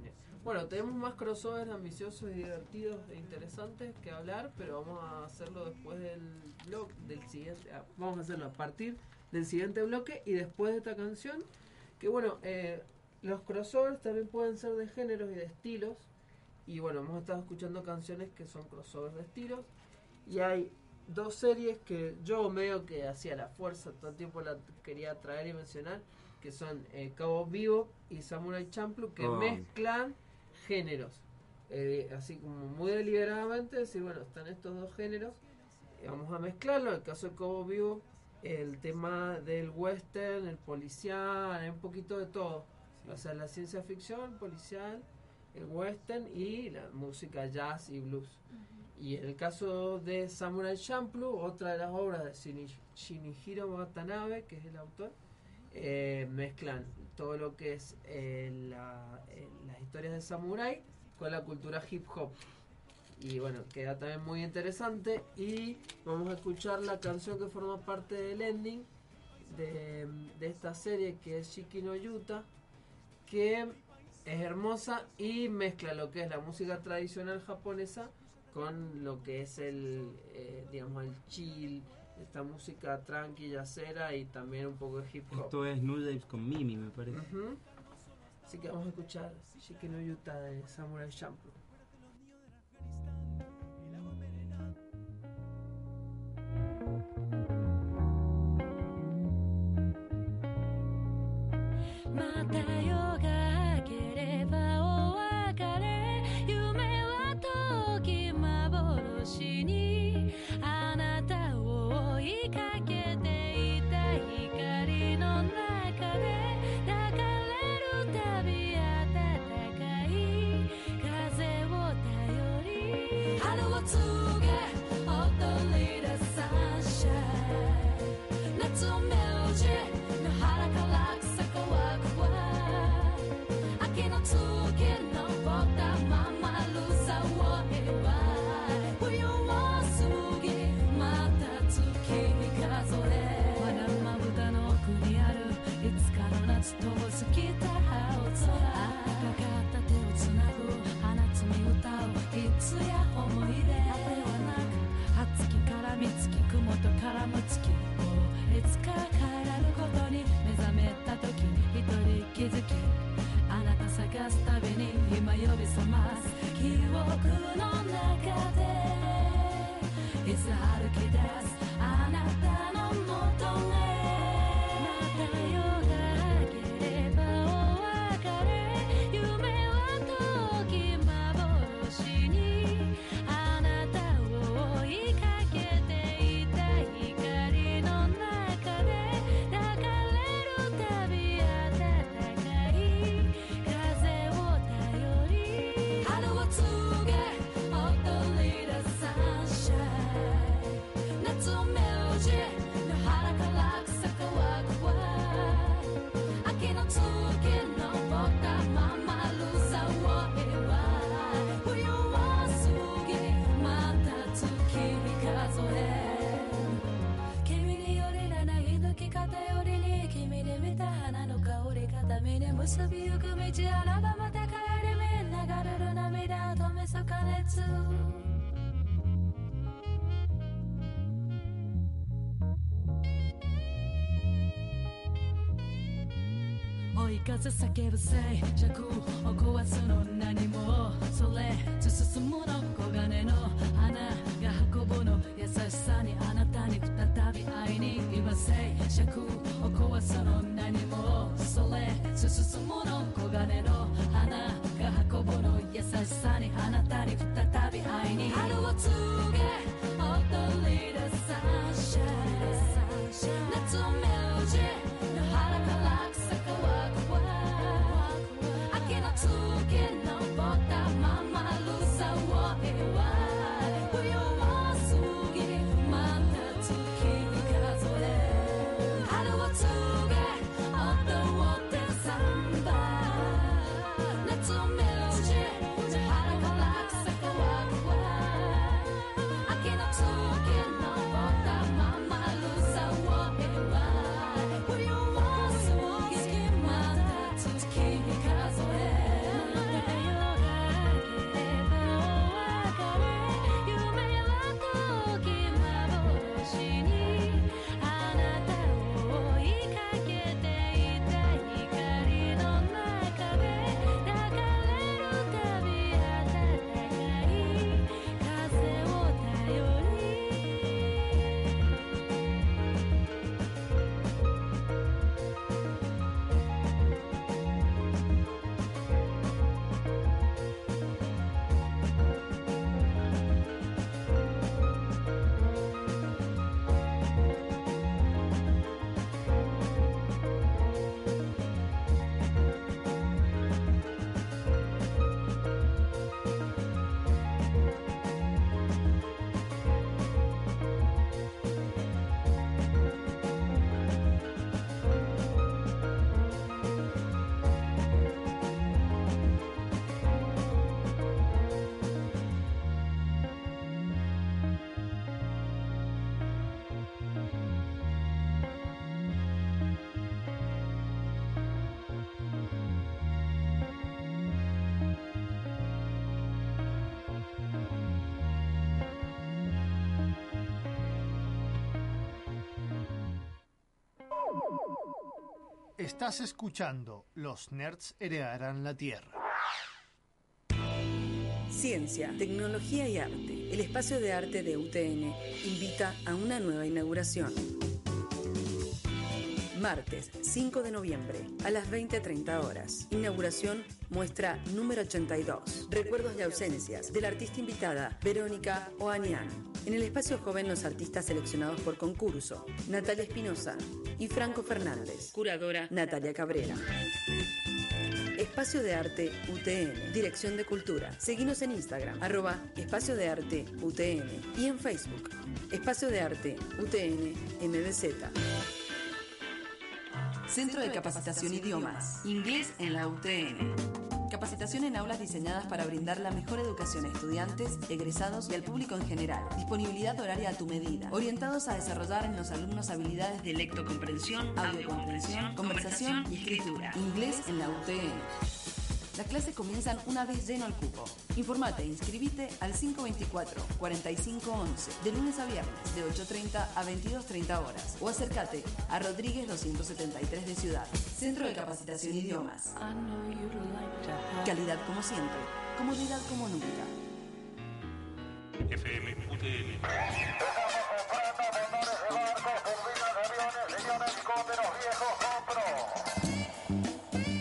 Bueno, tenemos más crossovers ambiciosos y divertidos e interesantes que hablar, pero vamos a hacerlo después del blog del siguiente. ah, Vamos a hacerlo a partir del siguiente bloque y después de esta canción. Que bueno, eh, los crossovers también pueden ser de géneros y de estilos. Y bueno, hemos estado escuchando canciones que son crossovers de estilos. Y hay dos series que yo medio que hacía la fuerza, todo el tiempo la quería traer y mencionar, que son eh, Cabo Vivo y Samurai Champloo, que Oh. mezclan géneros. Eh, así como muy deliberadamente, decir, bueno, están estos dos géneros, eh, vamos a mezclarlo. En el caso de Cabo Vivo, el tema del western, el policial, hay un poquito de todo. O sea, la ciencia ficción, policial el western y la música jazz y blues. Uh -huh. Y en el caso de Samurai Champloo, otra de las obras de Shinichiro Watanabe, que es el autor, eh, mezclan todo lo que es eh, la, eh, las historias de samurai con la cultura hip hop. Y bueno, queda también muy interesante. Y vamos a escuchar la canción que forma parte del ending de, de esta serie que es Shiki no Yuta. Que es hermosa y mezcla lo que es la música tradicional japonesa con lo que es el, eh, digamos, el chill, esta música tranquila, cera y también un poco de hip hop. Esto es New Japes con Mimi, me parece. Así que vamos a escuchar Shikino Yuta de Samurai Champloo. 追い風叫ぶせ弱を壊すの何もそれ進むの Estás escuchando Los Nerds heredarán la Tierra. Ciencia, tecnología y arte. El espacio de arte de UTN invita a una nueva inauguración. Martes 5 de noviembre a las 20.30 horas. Inauguración muestra número 82. Recuerdos de ausencias de la artista invitada Verónica Oanian. En el espacio joven los artistas seleccionados por concurso. Natalia Espinosa y Franco Fernández. Curadora Natalia Cabrera. Espacio de Arte UTN, Dirección de Cultura. Seguinos en Instagram, arroba Espacio de Arte UTN y en Facebook, Espacio de Arte UTN MDZ. Centro de Capacitación Idiomas, Inglés en la UTN. Capacitación en aulas diseñadas para brindar la mejor educación a estudiantes, egresados y al público en general. Disponibilidad horaria a tu medida. Orientados a desarrollar en los alumnos habilidades de lectocomprensión, audiocomprensión, conversación y escritura. Inglés en la UTN. Las clases comienzan una vez lleno el cupo. Informate e inscribite al 524-4511 de lunes a viernes de 8.30 a 22.30 horas o acércate a Rodríguez 273 de Ciudad. Centro de Capacitación Idiomas. Calidad como siempre, comodidad como nunca. FM UTN.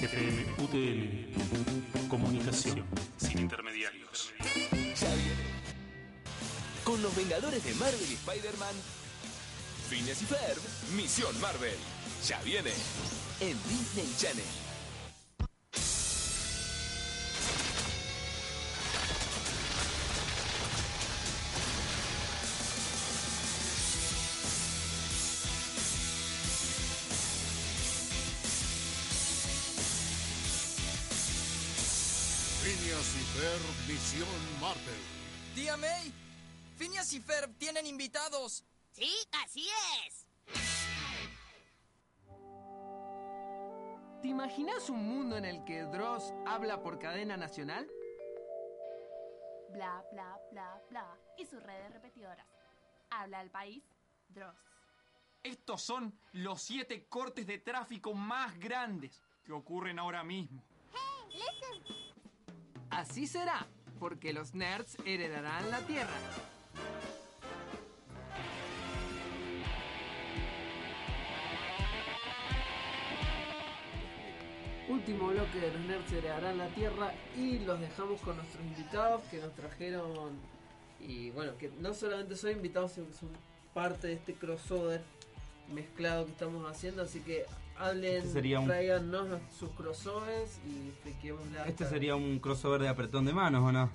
FM UTN. Comunicación sin intermediarios. Ya viene. Con los Vengadores de Marvel y Spider-Man, Phineas y Ferb, Misión Marvel. Ya viene. En Disney Channel. Marvel. Tía May, Phineas y Ferb tienen invitados. Sí, así es. ¿Te imaginas un mundo en el que Dross habla por cadena nacional? Bla, bla, bla, bla. Y sus redes repetidoras. Habla al país, Dross. Estos son los siete cortes de tráfico más grandes que ocurren ahora mismo. Así será, porque los nerds heredarán la Tierra. Último bloque de los nerds heredarán la Tierra y los dejamos con nuestros invitados que nos trajeron y bueno, que no solamente son invitados, sino que son parte de este crossover mezclado que estamos haciendo, así que hablen, Este sería un- tráiganos los- sus crossovers y expliquemos la Este sería un crossover de apretón de manos, ¿o no?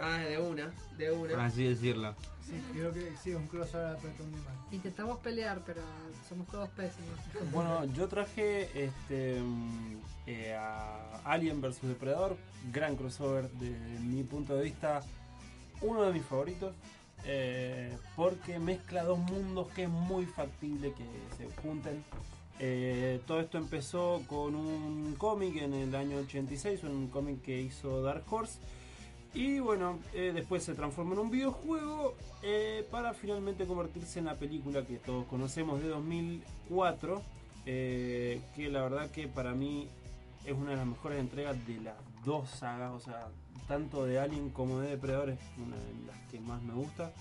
Ah, de una, de Por una. así decirlo. Sí, creo que sí, un crossover de apretón de mano. Intentamos pelear, pero somos todos pésimos. Bueno, yo traje este eh, a Alien vs Depredador, gran crossover desde mi punto de vista, uno de mis favoritos, eh, porque mezcla dos mundos que es muy factible que se junten. Eh, todo esto empezó con un cómic en el año 86, un cómic que hizo Dark Horse. Y bueno, eh, después se transformó en un videojuego eh, para finalmente convertirse en la película que todos conocemos de 2004. eh, que la verdad que para mí es una de las mejores entregas de las dos sagas, o sea, tanto de Alien como de Depredador es una de las que más me gusta.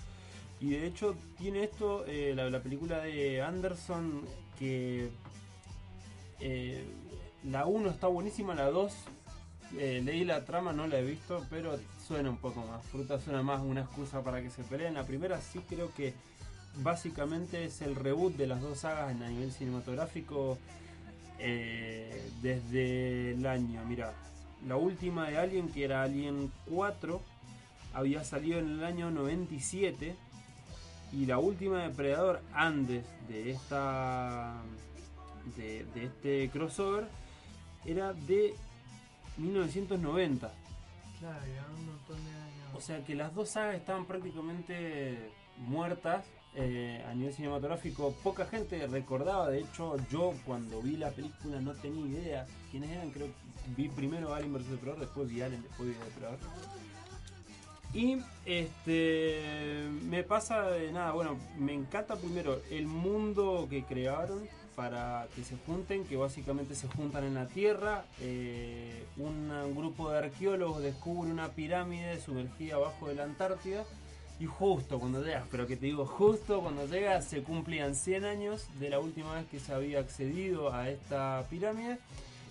Y de hecho tiene esto, la película de Anderson, que eh, la 1 está buenísima, la 2 eh, leí la trama, no la he visto, pero suena un poco más. Fruta suena más una excusa para que se peleen. La primera sí creo que básicamente es el reboot de las dos sagas a nivel cinematográfico eh, desde el año. Mira, la última de Alien, que era Alien 4, había salido en el año 97. Y la última de Predador antes de esta. De, de este crossover era de 1990. Claro, un montón de años. O sea que las dos sagas estaban prácticamente muertas eh, a nivel cinematográfico. Poca gente recordaba, de hecho yo cuando vi la película no tenía idea quiénes eran. Creo que vi primero Alien vs Depredador, después vi Alien, después vi Depredador. Y este me pasa de nada, bueno, me encanta primero el mundo que crearon para que se junten, que básicamente se juntan en la Tierra. Eh, un, grupo de arqueólogos descubre una pirámide sumergida abajo de la Antártida. Y justo cuando llega, pero que te digo, justo cuando llega se cumplían 100 años de la última vez que se había accedido a esta pirámide.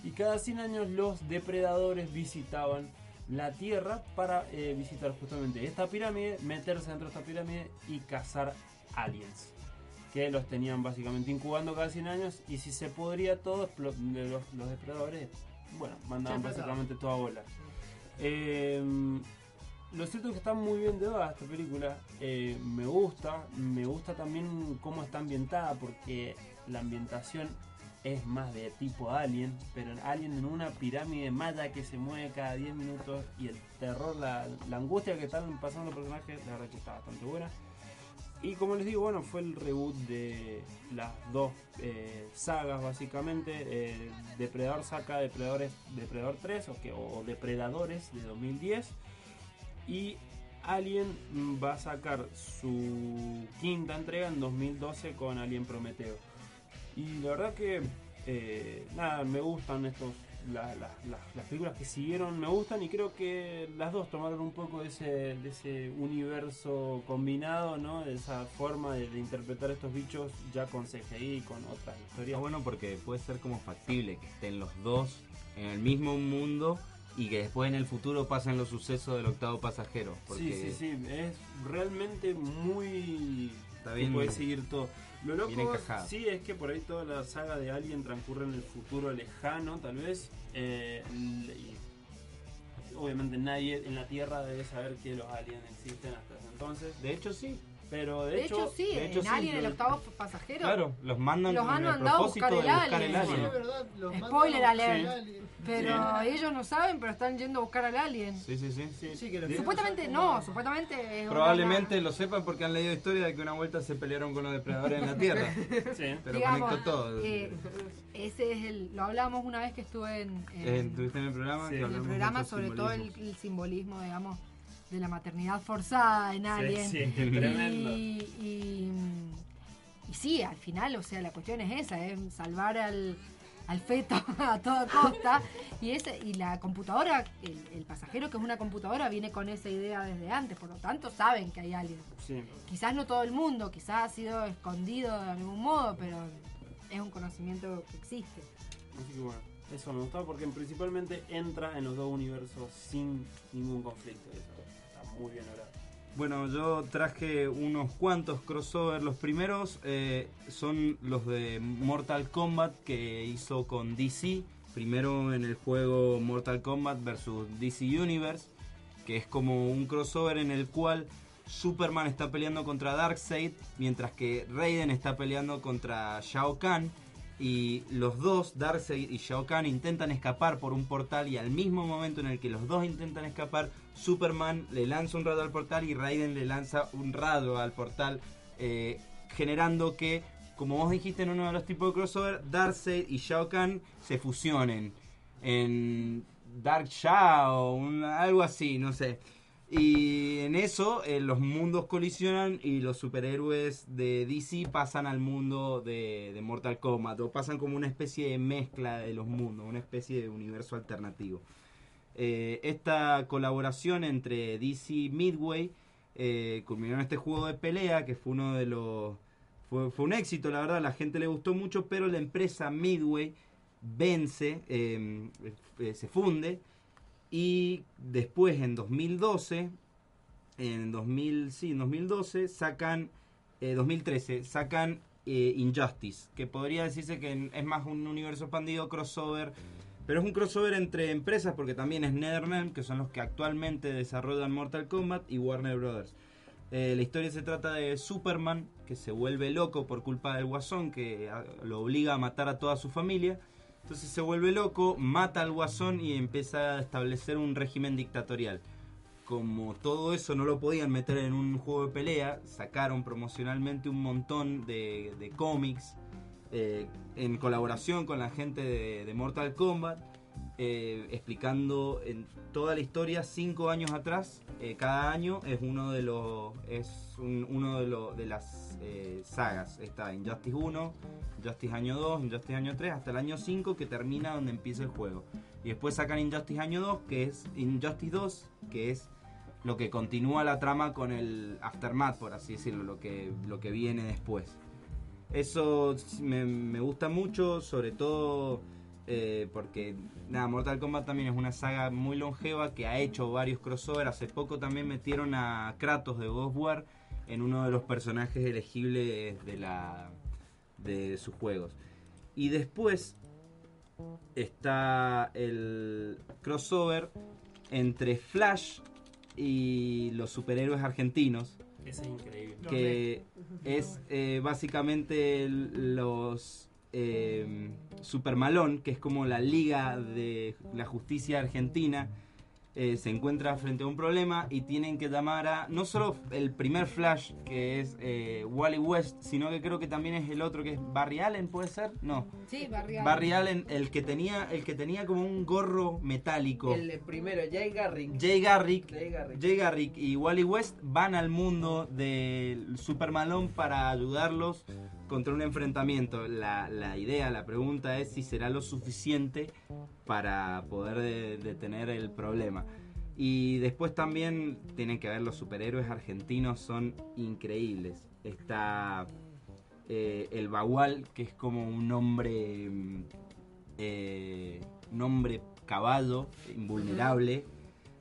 Y cada 100 años los depredadores visitaban la Tierra para eh, visitar justamente esta pirámide, meterse dentro de esta pirámide y cazar aliens. Que los tenían básicamente incubando cada 100 años y si se podría todo, los, los depredadores, bueno, mandaban básicamente toda bola. Eh, lo cierto es que está muy bien llevada esta película. eh, me gusta. Me gusta también cómo está ambientada porque la ambientación es más de tipo Alien, pero Alien en una pirámide maya que se mueve cada 10 minutos y el terror, la, angustia que están pasando los personajes, la verdad que está bastante buena. Y como les digo, bueno, fue el reboot de las dos eh, sagas básicamente. eh, Depredador saca Depredadores, Depredador 3 o, que, o Depredadores de 2010. Y Alien va a sacar su quinta entrega en 2012 con Alien Prometeo. Y la verdad que, eh, nada, me gustan estos. la- la- la- las películas que siguieron me gustan y creo que las dos tomaron un poco de ese, de ese universo combinado, ¿no? De esa forma de, de interpretar estos bichos ya con CGI y con otras historias. Está bueno porque puede ser como factible que estén los dos en el mismo mundo y que después en el futuro pasen los sucesos del octavo pasajero. Porque Sí, sí, sí, es realmente muy... Está puede seguir todo. Lo loco, sí, es que por ahí toda la saga de Alien transcurre en el futuro lejano, tal vez. eh, y obviamente nadie en la Tierra debe saber que los aliens existen hasta ese entonces. De hecho, sí. Pero de, De hecho, sí, de hecho, en sí, Alien, el octavo pasajero. Claro, los mandan Los han mandado a buscar el alien. el alien. Sí, es verdad, los mandan Spoiler alert. alien. Pero ellos no saben, pero están yendo a buscar al alien. Sí, sí, sí. Sí, que Supuestamente no, supuestamente es Probablemente lo sepan porque han leído historia de que una vuelta se pelearon con los depredadores en la Tierra. Pero digamos, conectó todo. eh, ese es el, lo hablamos una vez que estuve en, en- ¿Estuviste en el programa? En el programa sobre todo el simbolismo, digamos, de la maternidad forzada en Alien. sí, y, tremendo. y, y sí, al final, o sea, la cuestión es esa, es salvar al, al feto a toda costa. Y, ese, y la computadora, el, el pasajero que es una computadora, viene con esa idea desde antes, por lo tanto saben que hay. Sí. Quizás no todo el mundo, quizás ha sido escondido de algún modo, pero es un conocimiento que existe. Así que bueno, eso me gustó porque principalmente entra en los dos universos sin ningún conflicto. Eso muy bien logrado. Bueno, yo traje unos cuantos crossover. Los primeros eh, son los de Mortal Kombat que hizo con DC. Primero en el juego Mortal Kombat vs DC Universe, que es como un crossover en el cual Superman está peleando contra Darkseid, mientras que Raiden está peleando contra Shao Kahn. Y los dos, Darkseid y Shao Kahn, intentan escapar por un portal y al mismo momento en el que los dos intentan escapar, Superman le lanza un rayo al portal y Raiden le lanza un rayo al portal, eh, generando que, como vos dijiste en uno de los tipos de crossover, Darkseid y Shao Kahn se fusionen en Dark Shao, algo así, no sé. Y en eso eh, los mundos colisionan y los superhéroes de DC pasan al mundo de, de Mortal Kombat o pasan como una especie de mezcla de los mundos, una especie de universo alternativo. Eh, esta colaboración entre DC y Midway eh, culminó en este juego de pelea que fue uno de los... Fue, un éxito, la verdad, la gente le gustó mucho, pero la empresa Midway vence, eh, se funde y después en 2012, en 2000, sí, en 2012 sacan, eh, 2013 sacan eh, Injustice, que podría decirse que es más un universo expandido crossover, pero es un crossover entre empresas porque también es NetherRealm, que son los que actualmente desarrollan Mortal Kombat y Warner Brothers. Eh, la historia se trata de Superman que se vuelve loco por culpa del guasón que ah, lo obliga a matar a toda su familia. Entonces se vuelve loco, mata al guasón y empieza a establecer un régimen dictatorial. Como todo eso no lo podían meter en un juego de pelea, sacaron promocionalmente un montón de, cómics eh, en colaboración con la gente de Mortal Kombat. Eh, explicando en toda la historia cinco años atrás. eh, cada año es uno de los es un- uno de, las eh, sagas. Está Injustice 1, Injustice año 2, Injustice año 3, hasta el año 5 que termina donde empieza el juego. Y después sacan Injustice año 2, que es Injustice 2, que es lo que continúa la trama con el aftermath, por así decirlo, lo que, lo que viene después. Eso me, me gusta mucho, sobre todo eh, porque nada, Mortal Kombat también es una saga muy longeva que ha hecho varios crossover. Hace poco también metieron a Kratos de God of War en uno de los personajes elegibles de la de sus juegos. Y después está el crossover entre Flash y los superhéroes argentinos Ese es increíble. que es eh, básicamente los eh, Supermalón, que es como la liga de la justicia argentina, eh, se encuentra frente a un problema y tienen que llamar a no solo el primer Flash, que es eh, Wally West, sino que creo que también es el otro que es Barry Allen, ¿puede ser? No. Sí, Barry Allen. Barry Allen, el que tenía, el que tenía como un gorro metálico. El primero, Jay Garrick. Jay Garrick, Jay Garrick. Jay Garrick y Wally West van al mundo del Super Malone para ayudarlos contra un enfrentamiento. La, la idea, la pregunta es si será lo suficiente para poder de- detener el problema. Y después también tienen que ver los superhéroes argentinos, son increíbles. Está eh, el Bagual, que es como un hombre, mm, eh, un hombre caballo, invulnerable.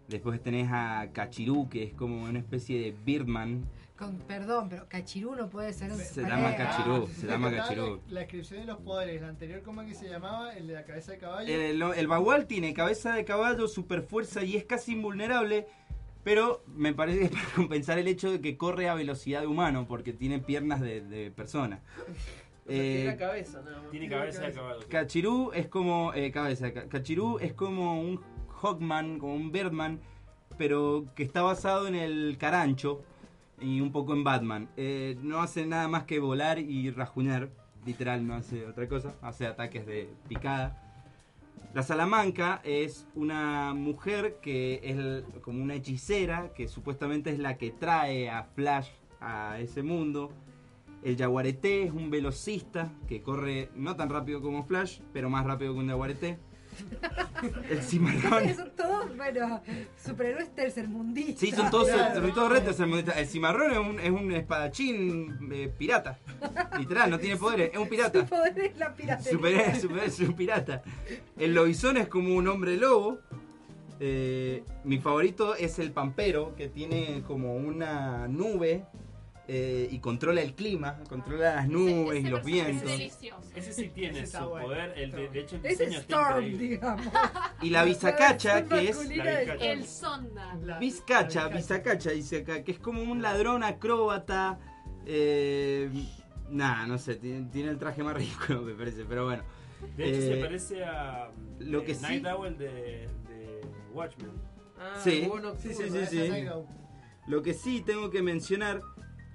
Después tenés a Cachirú, que es como una especie de Birdman. Con, perdón, pero Cachirú no puede ser un Se llama Cachirú, se llama Cachirú. La, la descripción de los poderes, el anterior, ¿cómo es que se llamaba? El de la cabeza de caballo. El, el Bagual tiene cabeza de caballo, super fuerza y es casi invulnerable. Pero me parece que es para compensar el hecho de que corre a velocidad de humano, porque tiene piernas de, de persona. Tiene Eh, la cabeza, nada más. Tiene cabeza de caballo. Cachirú es como. eh, cabeza. Ca- Cachirú es como un Hawkman, como un Birdman, pero que está basado en el carancho y un poco en Batman. Eh, no hace nada más que volar y rajuñar. Literal, no hace otra cosa. Hace ataques de picada. La Salamanca es una mujer que es como una hechicera, que supuestamente es la que trae a Flash a ese mundo. El Yaguareté es un velocista que corre no tan rápido como Flash, pero más rápido que un Yaguareté. El Cimarrón. Son todos, bueno, superhéroes tercermundistas. Sí, son todos, Claro. son todos retos. El Cimarrón es un, es un espadachín eh, pirata. Literal, no tiene poderes, es un pirata. Su poder es la piratería. Super, super- es un pirata. El lobizón es como un hombre lobo. Eh, mi favorito es el pampero, que tiene como una nube eh, y controla el clima, controla las nubes y los vientos. Ese sí tiene Ese su bueno. poder. El de, de hecho, el Es diseño está Storm, digamos. Y la bisacacha, que es La. El sonda. Vizcacha, Bisacacha dice acá, que es como un ladrón acróbata. Eh, nada, no sé, tiene, tiene el traje más ridículo, me parece, pero bueno. De hecho, Eh, se parece a lo eh, que sí- Night Owl de, de Watchmen. Ah, Sí, bueno, sí, sí, sí, sí, sí. Lo que sí tengo que mencionar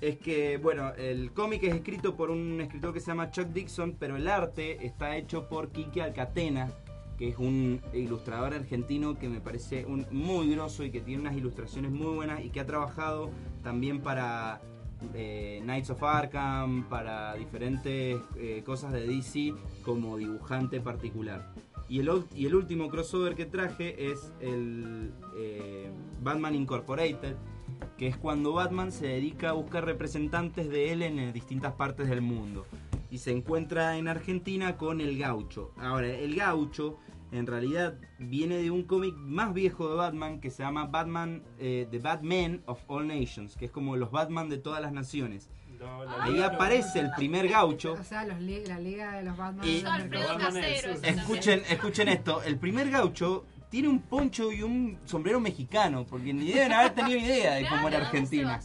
es que, bueno, el cómic es escrito por un escritor que se llama Chuck Dixon, pero el arte está hecho por Quique Alcatena, que es un ilustrador argentino que me parece un muy grosso y que tiene unas ilustraciones muy buenas y que ha trabajado también para eh, Knights of Arkham, para diferentes eh, cosas de DC como dibujante particular. Y el, y el último crossover que traje es el eh, Batman Incorporated, que es cuando Batman se dedica a buscar representantes de él en distintas partes del mundo. Y se encuentra en Argentina con el gaucho. Ahora, el gaucho en realidad viene de un cómic más viejo de Batman que se llama Batman, eh, The Batman of All Nations, que es como los Batman de todas las naciones. No, la Ahí liga- aparece el primer gaucho. O sea, los la liga de los Batman. Y- de los Alfredo Escuchen, escuchen esto. El primer gaucho tiene un poncho y un sombrero mexicano, porque ni deben haber tenido idea de cómo era Argentina.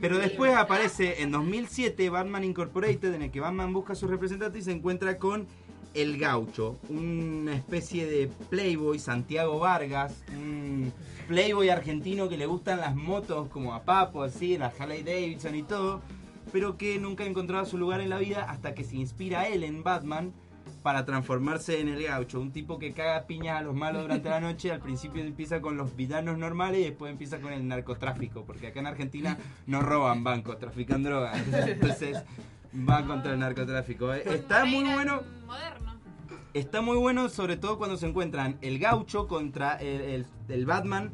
Pero después aparece en 2007 Batman Incorporated, en el que Batman busca a su representante y se encuentra con el gaucho, una especie de playboy Santiago Vargas, un playboy argentino que le gustan las motos como a Papo, así, las Harley Davidson y todo, pero que nunca ha encontrado su lugar en la vida hasta que se inspira él en Batman para transformarse en el gaucho. Un tipo que caga piñas a los malos durante la noche. Al principio empieza con los villanos normales y después empieza con el narcotráfico. Porque acá en Argentina no roban bancos, trafican drogas. Entonces va contra el narcotráfico. Eh, Está muy bueno. Moderno. Está muy bueno, sobre todo cuando se encuentran el gaucho contra el, el- el Batman,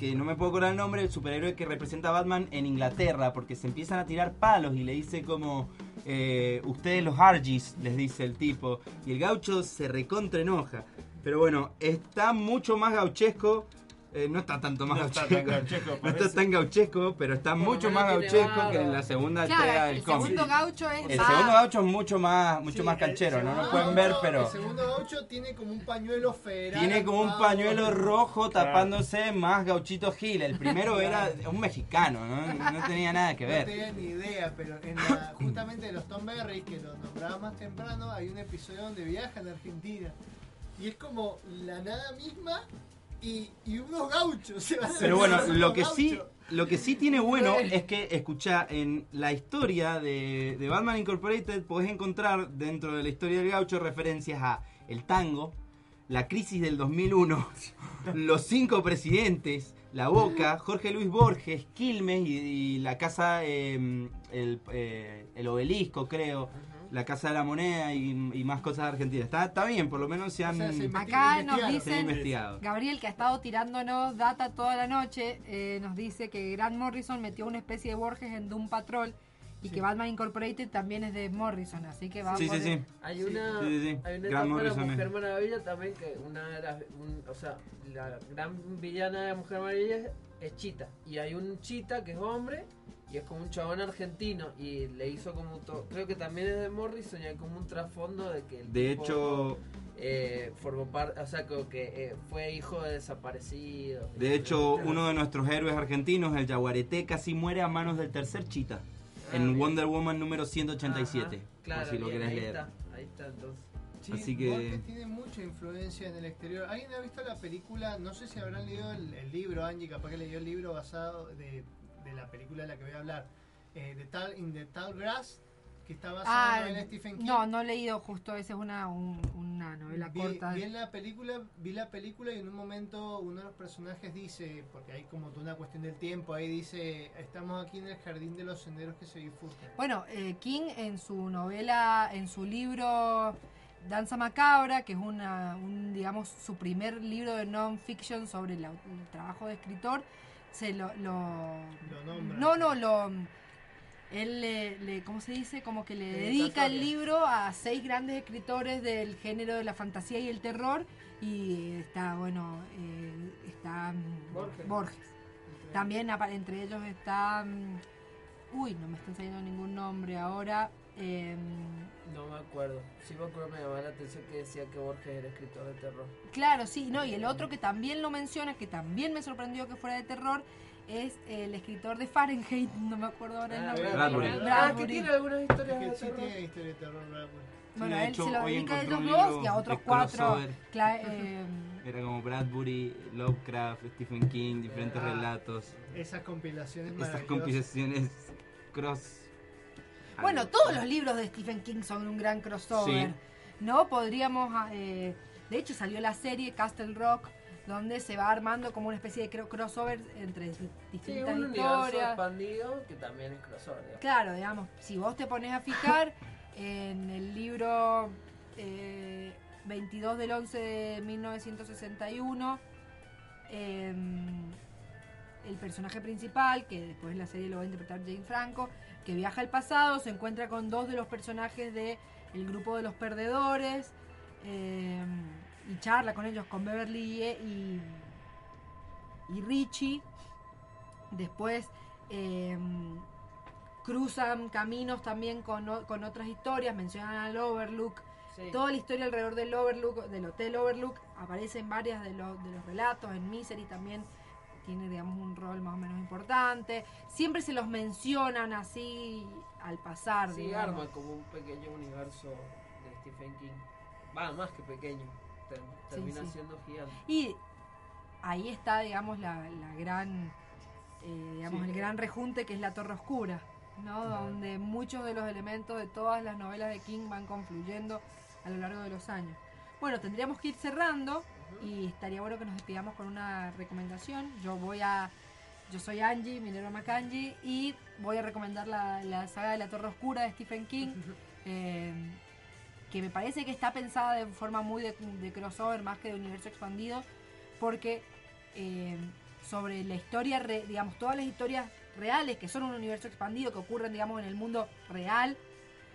que no me puedo acordar el nombre, el superhéroe que representa a Batman en Inglaterra, porque se empiezan a tirar palos y le dice como, eh, ustedes los Argis, les dice el tipo, y el gaucho se recontra enoja. Pero bueno, está mucho más gauchesco. Eh, no está tanto más No está gauchesco, tan gauchesco, no está tan gauchesco, pero está mucho más gauchesco que en la segunda Claro, entrega el del cómic. segundo gaucho es El más- segundo gaucho es mucho más, mucho Sí, más el- canchero, el no lo segundo pueden ver, pero... El segundo gaucho tiene como un pañuelo federal. Tiene como un pañuelo rojo tapándose más gauchito Gil. El primero era un mexicano, ¿no? No tenía nada que No ver. tenía ni idea, pero en la, justamente de los Tom Berry, que lo nombraba más temprano, hay un episodio donde viajan a Argentina. Y es como la nada misma y, y unos gauchos. se van a Pero bueno, lo que gauchos. sí, lo que sí tiene bueno es que, escucha, en la historia de, de Batman Incorporated podés encontrar dentro de la historia del gaucho referencias a el tango, la crisis del 2001, los cinco presidentes, la Boca, Jorge Luis Borges, Quilmes y, y la casa, eh, el, eh, el obelisco creo, la casa de la moneda y, y más cosas argentinas. Está, está bien, por lo menos se han, Acá nos se dicen, investigado. Gabriel, que ha estado tirándonos data toda la noche, eh, nos dice que Grant Morrison metió una especie de Borges en Doom Patrol y que Batman Incorporated también es de Morrison, así que va Sí, sí, sí. Hay una, Sí, sí, sí. hay una Gran etapa de la Morrison Mujer es. Maravilla también que una de las, un- o sea, la gran villana de Mujer Maravilla es, es Chita y hay un Chita que es hombre y es como un chabón argentino y le hizo como to- creo que también es de Morrison y hay como un trasfondo de que el De tipo, hecho- eh, formó parte, o sea, como que eh, fue hijo de desaparecido. De hecho, uno de nuestros héroes argentinos, el Yaguareté, casi muere a manos del tercer chita. en Wonder Woman número 187. Ajá, claro, por si lo bien, querés ahí leer. está, ahí está entonces. Sí, Así que- Borges tiene mucha influencia en el exterior. ¿Alguien ha visto la película? No sé si habrán leído el, el libro, Angie, capaz que leyó el libro basado de, de la película de la que voy a hablar. Eh, de Tal, in the Tall Grass, que está basado Ah, en Stephen King. no, no he leído justo, esa es una, un- una novela vi, corta. vi en la película vi la película y en un momento uno de los personajes dice porque hay como toda una cuestión del tiempo ahí dice estamos aquí en el jardín de los senderos que se bifurcan Bueno, eh, King en su novela, en su libro Danza Macabra, que es una, un, digamos, su primer libro de non-fiction sobre la- el trabajo de escritor, se lo... lo- Lo nombra. no, no, lo... Él le, le- ¿cómo se dice? Como que le dedica el libro a seis grandes escritores del género de la fantasía y el terror. Y está, bueno, eh, está mm, Borges. Borges. También entre ellos está... mm, Uy, no me están saliendo ningún nombre ahora. Em, No me acuerdo. Sí me acuerdo, me llamaba la atención que decía que Borges era escritor de terror. claro, sí, no, y el otro que también lo menciona, que también me sorprendió que fuera de terror, es el escritor de Fahrenheit, no me acuerdo ahora el Ah, nombre. Bradbury. Ah, que Bradbury. tiene algunas historias que de sí terror. tiene historia de terror Bradbury. Bueno, él hecho, se lo dedica a ellos dos y a otros cuatro. em, Era como Bradbury, Lovecraft, Stephen King, diferentes Ah, relatos. esas compilaciones maravillosas. compilaciones cross. Bueno, todos los libros de Stephen King son un gran crossover. Sí. ¿No? Podríamos. ah, eh, de hecho, salió la serie Castle Rock, donde se va armando como una especie de cro- crossover entre dis- Sí, distintas un universo historias. expandido que también es crossover. digamos. Claro, digamos, si vos te pones a fijar en el libro eh, 22 del 11 de 1961, em, el personaje principal, que después en la serie lo va a interpretar Jane Franco, que viaja al pasado, se encuentra con dos de los personajes del el grupo de los perdedores em, y charla con ellos, con Beverly y, y Richie. Después em, cruzan caminos también con, con otras historias, mencionan al Overlook. Sí. Toda la historia alrededor del Overlook, del Hotel Overlook, aparece en varias de los, de los relatos. En Misery también tiene, digamos, un rol más o menos importante. Siempre se los mencionan así al pasar, Sí, digamos. arma como un pequeño universo de Stephen King. Va, más que pequeño. Sí, termina sí. siendo gigante. Y ahí está, digamos, la, la gran, eh, digamos, Sí. el gran rejunte que es la Torre Oscura, ¿no? Donde muchos de los elementos de todas las novelas de King van confluyendo a lo largo de los años. Bueno, tendríamos que ir cerrando y estaría bueno que nos despidamos con una recomendación. Yo voy a. Yo soy Angie, Minerva Macangi, y voy a recomendar la, la saga de la Torre Oscura de Stephen King. eh, que me parece que está pensada de forma muy de, de crossover más que de universo expandido, porque eh, sobre la historia, re- digamos, todas las historias reales que son un universo expandido, que ocurren, digamos, en el mundo real,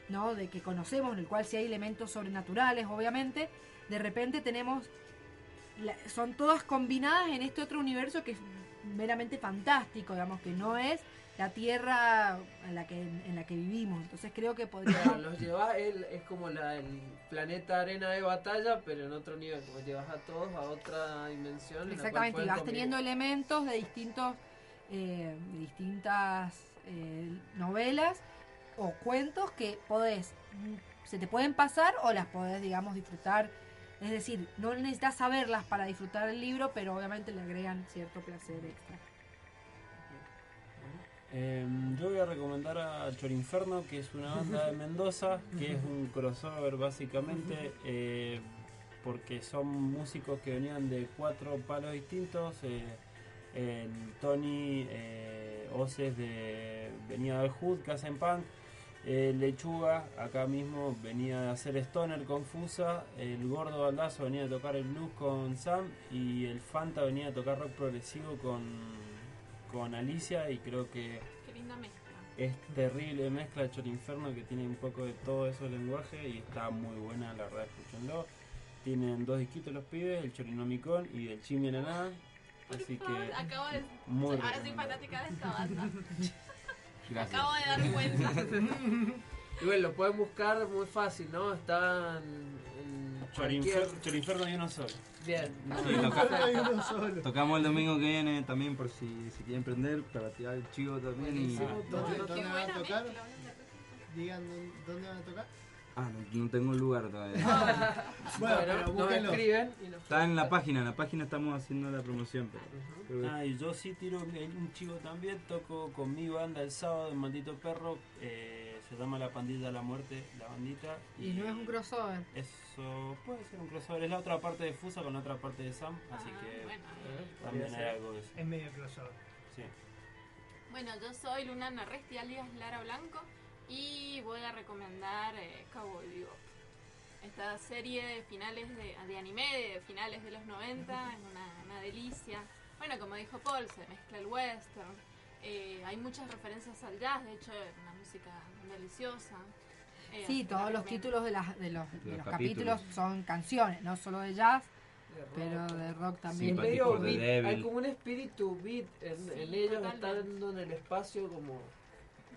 ¿no? De que conocemos, en el cual sí hay elementos sobrenaturales, obviamente, de repente tenemos, la- son todas combinadas en este otro universo que es meramente fantástico, digamos, que no es la Tierra en la que, en la que vivimos. Entonces creo que podría... Claro, los llevas, él es como la, el planeta arena de batalla, pero en otro nivel, como llevas a todos a otra dimensión. Exactamente, y vas convivir. teniendo elementos de distintos, eh, de distintas eh, novelas o cuentos que podés, mm, se te pueden pasar o las podés, digamos, disfrutar. Es decir, no necesitas saberlas para disfrutar el libro, pero obviamente le agregan cierto placer extra. Eh, yo voy a recomendar a Chorinferno, que es una banda de Mendoza, que es un crossover básicamente, eh, porque son músicos que venían de cuatro palos distintos. eh, el Tony eh, Oces de, venía del Hood, que hacen punk. Eh, Lechuga, acá mismo, venía de hacer Stoner confusa. El Gordo Baldazo venía de tocar el blues con Sam. Y el Fanta venía de tocar rock progresivo con, con Alicia. Y creo que Qué linda mezcla. es terrible mezcla de Chorinferno que tiene un poco de todo eso lenguaje y está muy buena, la verdad, escúchenlo. Tienen dos disquitos los pibes, el Chorinomicon y el Chimi Ananá. Así que. Acabo de. Muy ahora soy fanática de esta banda. Gracias. Acabo de dar cuenta. Y bueno, lo pueden buscar muy fácil, ¿no? Están en Chorinfer-. Chorinferno y uno solo. Bien. Sí, toca- tocamos el domingo que viene también por si, si quieren prender, para tirar el chivo también. Y... ¿Dónde, dónde van a tocar? Digan dónde, dónde van a tocar. Ah, no, no tengo un lugar todavía. Bueno, pero nos escriben y nos Está en la página, en la página estamos haciendo la promoción. Pero que- Ah, y yo sí tiro un chivo también, toco con mi banda el sábado en Maldito Perro, eh, se llama La Pandilla de la Muerte, la bandita. Y no es un crossover. Eso puede ser un crossover, es la otra parte de Fusa con la otra parte de Sam, así que también hay algo de eso. Es medio crossover. Sí. Bueno, yo soy Luna Narresti alias Lara Blanco y voy a recomendar eh, Cowboy Bebop. Esta serie de finales de, de anime de finales de los 90 es una, una delicia. Bueno, como dijo Paul, se mezcla el western. eh, hay muchas referencias al jazz, de hecho es una música deliciosa. Eh, Sí, todos los títulos de, las, de, los, de los los capítulos. capítulos. son canciones, no solo de jazz, De rock. pero de rock también. medio beat, hay como un espíritu beat en, Sí, en ellos totalmente. estando en el espacio como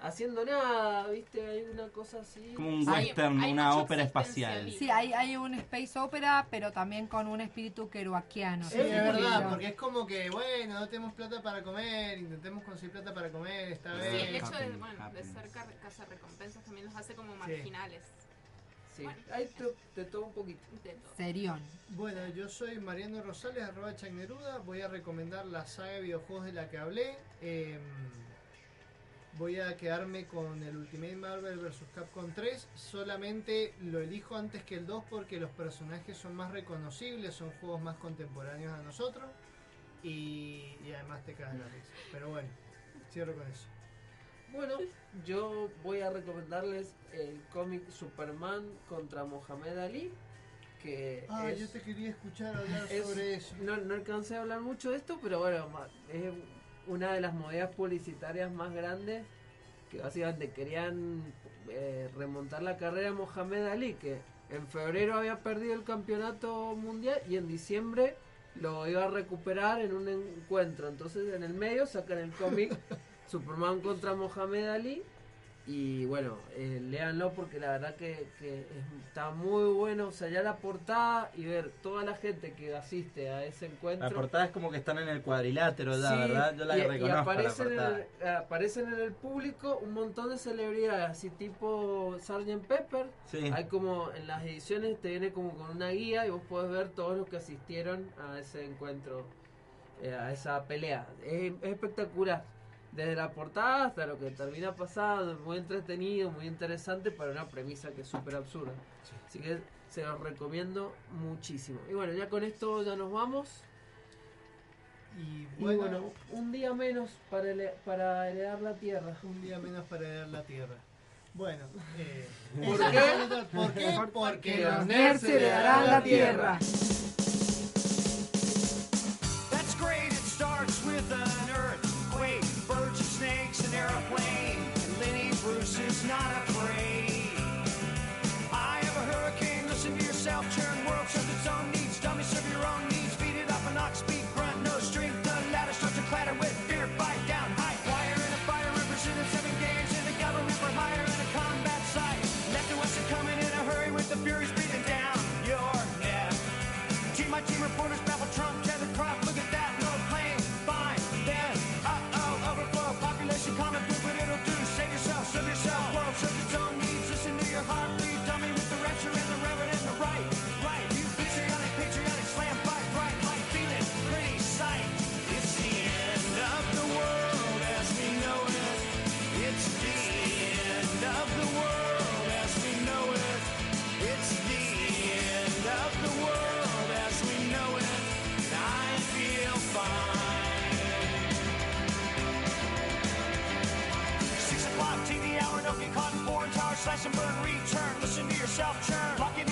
haciendo nada, ¿viste? Hay una cosa así. Como un Hay- western, hay una ópera espacial. Sí, hay, hay un space opera, pero también con un espíritu kerouaciano. Sí, es verdad, porque es como que, bueno, no tenemos plata para comer, intentemos conseguir plata para comer, esta Sí, vez. el hecho de, bueno, de ser cazarrecompensas también los hace como marginales. Sí, Bueno. hay te, te todo un poquito. Serión. Bueno, yo soy Mariano Rosales, arroba Chagneruda. Voy a recomendar la saga de videojuegos de la que hablé. Eh, voy a quedarme con el Ultimate Marvel vs. Capcom 3. Solamente lo elijo antes que el 2 porque los personajes son más reconocibles, son juegos más contemporáneos a nosotros. Y, y además te caes de la risa. Pero bueno, cierro con eso. Bueno, yo voy a recomendarles el cómic Superman contra Mohamed Ali. Que Ah, es, yo te quería escuchar hablar es- sobre eso. No, no alcancé a hablar mucho de esto, pero bueno, es una de las movidas publicitarias más grandes que básicamente querían eh, remontar la carrera de Mohamed Ali, que en febrero había perdido el campeonato mundial y en diciembre lo iba a recuperar en un encuentro. Entonces en el medio sacan el cómic Superman contra Mohamed Ali. Y bueno, eh, léanlo porque la verdad que, que es- está muy bueno. O sea, ya la portada y ver toda la gente que asiste a ese encuentro. La portada es como que están en el cuadrilátero ya, Sí, ¿verdad? Yo la y, y reconozco la aparecen, en el, aparecen en el público un montón de celebridades, así tipo Sgt. Pepper. Sí. Hay como en las ediciones te viene como con una guía y vos podés ver todos los que asistieron a ese encuentro, eh, a esa pelea. Es, es espectacular. Desde la portada hasta lo que termina pasando, muy entretenido, muy interesante para una premisa que es súper absurda. Así que se los recomiendo muchísimo. Y bueno, ya con esto ya nos vamos. Y Y bueno, un día menos para, heredar la tierra. Un día menos para heredar la tierra. Bueno, eh, ¿Por qué? ¿Por qué? Porque los nerds heredarán la tierra. That's great, it starts with snakes, an airplane. And Lenny Bruce is not afraid. return. Listen to yourself churn.